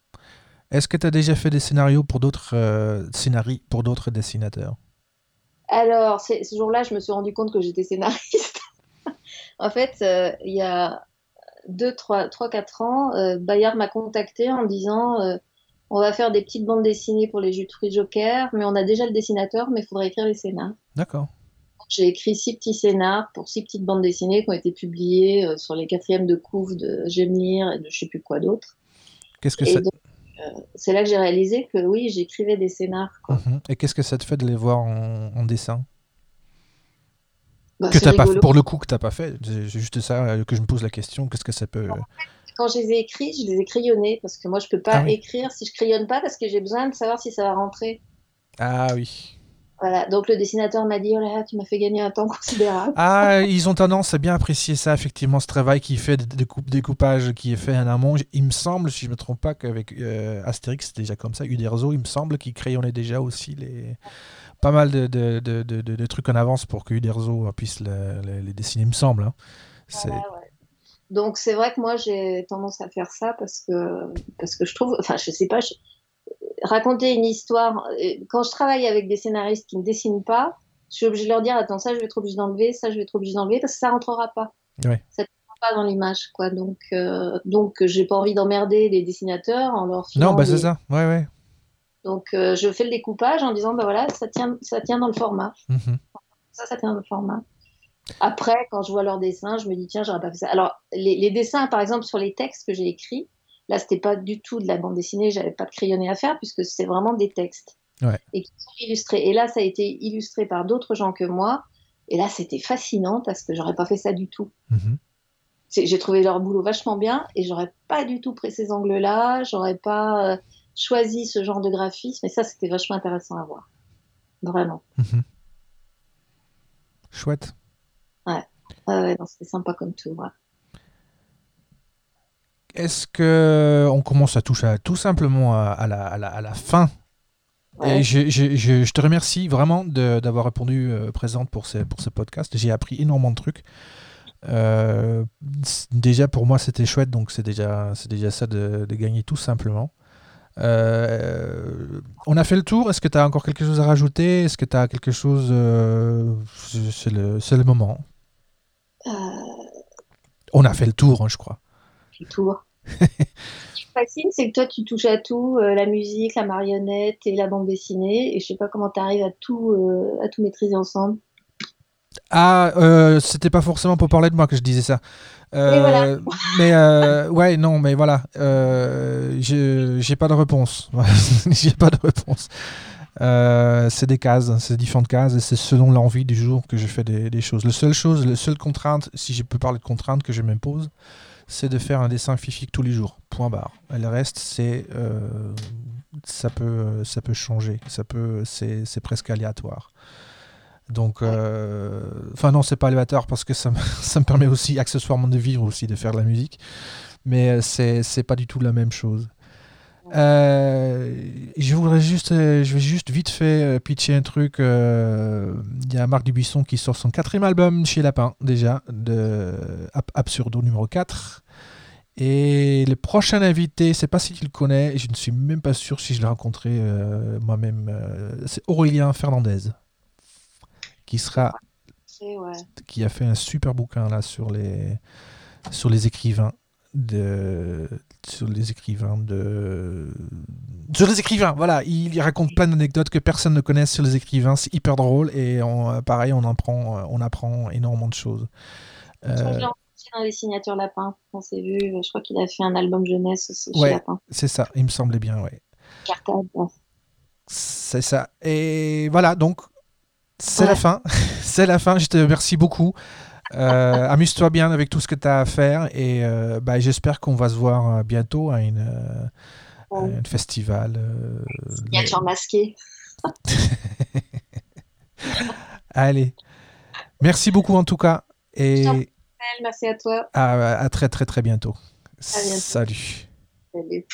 Est-ce que tu as déjà fait des scénarios pour d'autres scénarii pour d'autres dessinateurs? Alors, ce jour-là, je me suis rendu compte que j'étais scénariste. en fait, euh, il y a 2, 3, 3 4 ans, euh, Bayard m'a contacté en me disant euh, on va faire des petites bandes dessinées pour les jeux de fruits Joker, mais on a déjà le dessinateur, mais il faudrait écrire les scénars. D'accord. J'ai écrit six petits scénars pour six petites bandes dessinées qui ont été publiées sur les quatrièmes de couve de Gemir et de je sais plus quoi d'autre. Qu'est-ce que Et ça donc, c'est là que j'ai réalisé que oui, j'écrivais des scénars. quoi. Mhm. Et qu'est-ce que ça te fait de les voir en, en dessin? Bah, que c'est t'as pas rigolo. pour le coup que t'as pas fait c'est juste ça euh, que je me pose la question qu'est-ce que ça peut Quand je les ai écrits, je les ai crayonnés parce que moi je peux pas Ah oui. écrire si je crayonne pas parce que j'ai besoin de savoir si ça va rentrer. ah oui Voilà, donc le dessinateur m'a dit oh là là, tu m'as fait gagner un temps considérable. ah ils ont tendance à bien apprécier ça effectivement ce travail qui fait de découpe- découpage qui est fait en amont il me semble si je me trompe pas qu'avec euh, Astérix c'est déjà comme ça Uderzo il me semble qu'il crayonnait déjà aussi les pas mal de, de, de, de- de- de trucs en avance pour que Uderzo puisse le- le- les dessiner il me semble hein. Voilà, ouais. Donc c'est vrai que moi j'ai tendance à faire ça parce que parce que je trouve, enfin je sais pas, je- raconter une histoire. euh, Quand je travaille avec des scénaristes qui ne dessinent pas, je suis obligée de leur dire attends ça je vais être obligée d'enlever, ça je vais être obligée d'enlever parce que ça rentrera pas. Ouais. Ça ne rentrera pas dans l'image quoi. Donc euh, donc j'ai pas envie d'emmerder les dessinateurs en leur non bah des- c'est ça ouais ouais Donc euh, je fais le découpage en disant bah voilà ça tient ça tient dans le format. Mhm. Ça ça tient dans le format. Après quand je vois leurs dessins je me dis tiens j'aurais pas fait ça. Alors les, les dessins par exemple sur les textes que j'ai écrits là c'était pas du tout de la bande dessinée j'avais pas de crayonné à faire puisque c'est vraiment des textes Ouais. et qui sont illustrés. Et là ça a été illustré par d'autres gens que moi et là c'était fascinant parce que j'aurais pas fait ça du tout. Mhm. C'est- J'ai trouvé leur boulot vachement bien et j'aurais pas du tout pris ces angles-là, j'aurais pas euh, choisi ce genre de graphisme et ça c'était vachement intéressant à voir. Vraiment. Mhm. chouette Ouais, ouais, non, c'était sympa comme tout. ouais. Est-ce que on commence à toucher à- tout simplement à, à la, à la- à la fin? Et je, je, je, je te remercie vraiment de- d'avoir répondu euh, présente pour ce, pour ce podcast. J'ai appris énormément de trucs. Euh, déjà, pour moi, c'était chouette, donc c'est déjà, c'est déjà ça de, de gagner tout simplement. Euh, on a fait le tour. Est-ce que tu as encore quelque chose à rajouter? Est-ce que tu as quelque chose. euh, c'est- le, c'est le moment. Euh, On a fait le tour, hein, je crois. Le tour. Ce qui me fascine, c'est que toi, tu touches à tout, euh, la musique, la marionnette et la bande dessinée, et je sais pas comment tu arrives à tout, euh, à tout maîtriser ensemble. Ah, euh, c'était pas forcément pour parler de moi que je disais ça. Euh, voilà. Mais ouais, non, mais voilà, j'ai pas de réponse. j'ai pas de réponse. Euh, c'est des cases, c'est différentes cases et c'est selon l'envie du jour que je fais des, des choses. La seule chose, la seule contrainte, si je peux parler de contrainte que je m'impose, c'est de faire un dessin fifique tous les jours. Point barre. Le reste, c'est euh, ça peut ça peut changer, ça peut c'est presque aléatoire. Donc, euh, enfin non, c'est pas aléatoire parce que ça me, ça me permet aussi accessoirement de vivre aussi, de faire de la musique, mais euh, c'est pas du tout la même chose. Euh, je voudrais juste, euh, je vais juste vite fait euh, pitcher un truc. euh, Il y a Marc Dubuisson qui sort son quatrième album chez Lapin déjà, de Ab- Absurdo numéro 4. Et le prochain invité, c'est pas si tu le connais, je ne suis même pas sûr si je l'ai rencontré euh, moi-même. c'est Aurélien Fernandez qui sera ouais. qui a fait un super bouquin là sur les sur les écrivains de sur les écrivains de sur les écrivains voilà il, il raconte plein d'anecdotes que personne ne connaît sur les écrivains c'est hyper drôle et on, pareil on apprend on apprend énormément de choses Euh, je l'ai rencontré dans les signatures Lapin. On s'est vu, je crois qu'il a fait un album jeunesse aussi Ouais. chez Lapin. c'est ça il me semblait bien ouais Cartable. c'est ça et voilà donc c'est Ouais. la fin c'est la fin je te remercie beaucoup Euh, amuse-toi bien avec tout ce que tu as à faire et euh, bah, j'espère qu'on va se voir euh, bientôt à une, euh, à Ouais. un festival. Signature masquée. Allez, merci beaucoup en tout cas et Merci à toi. à, à très très très bientôt. bientôt. Salut. Salut.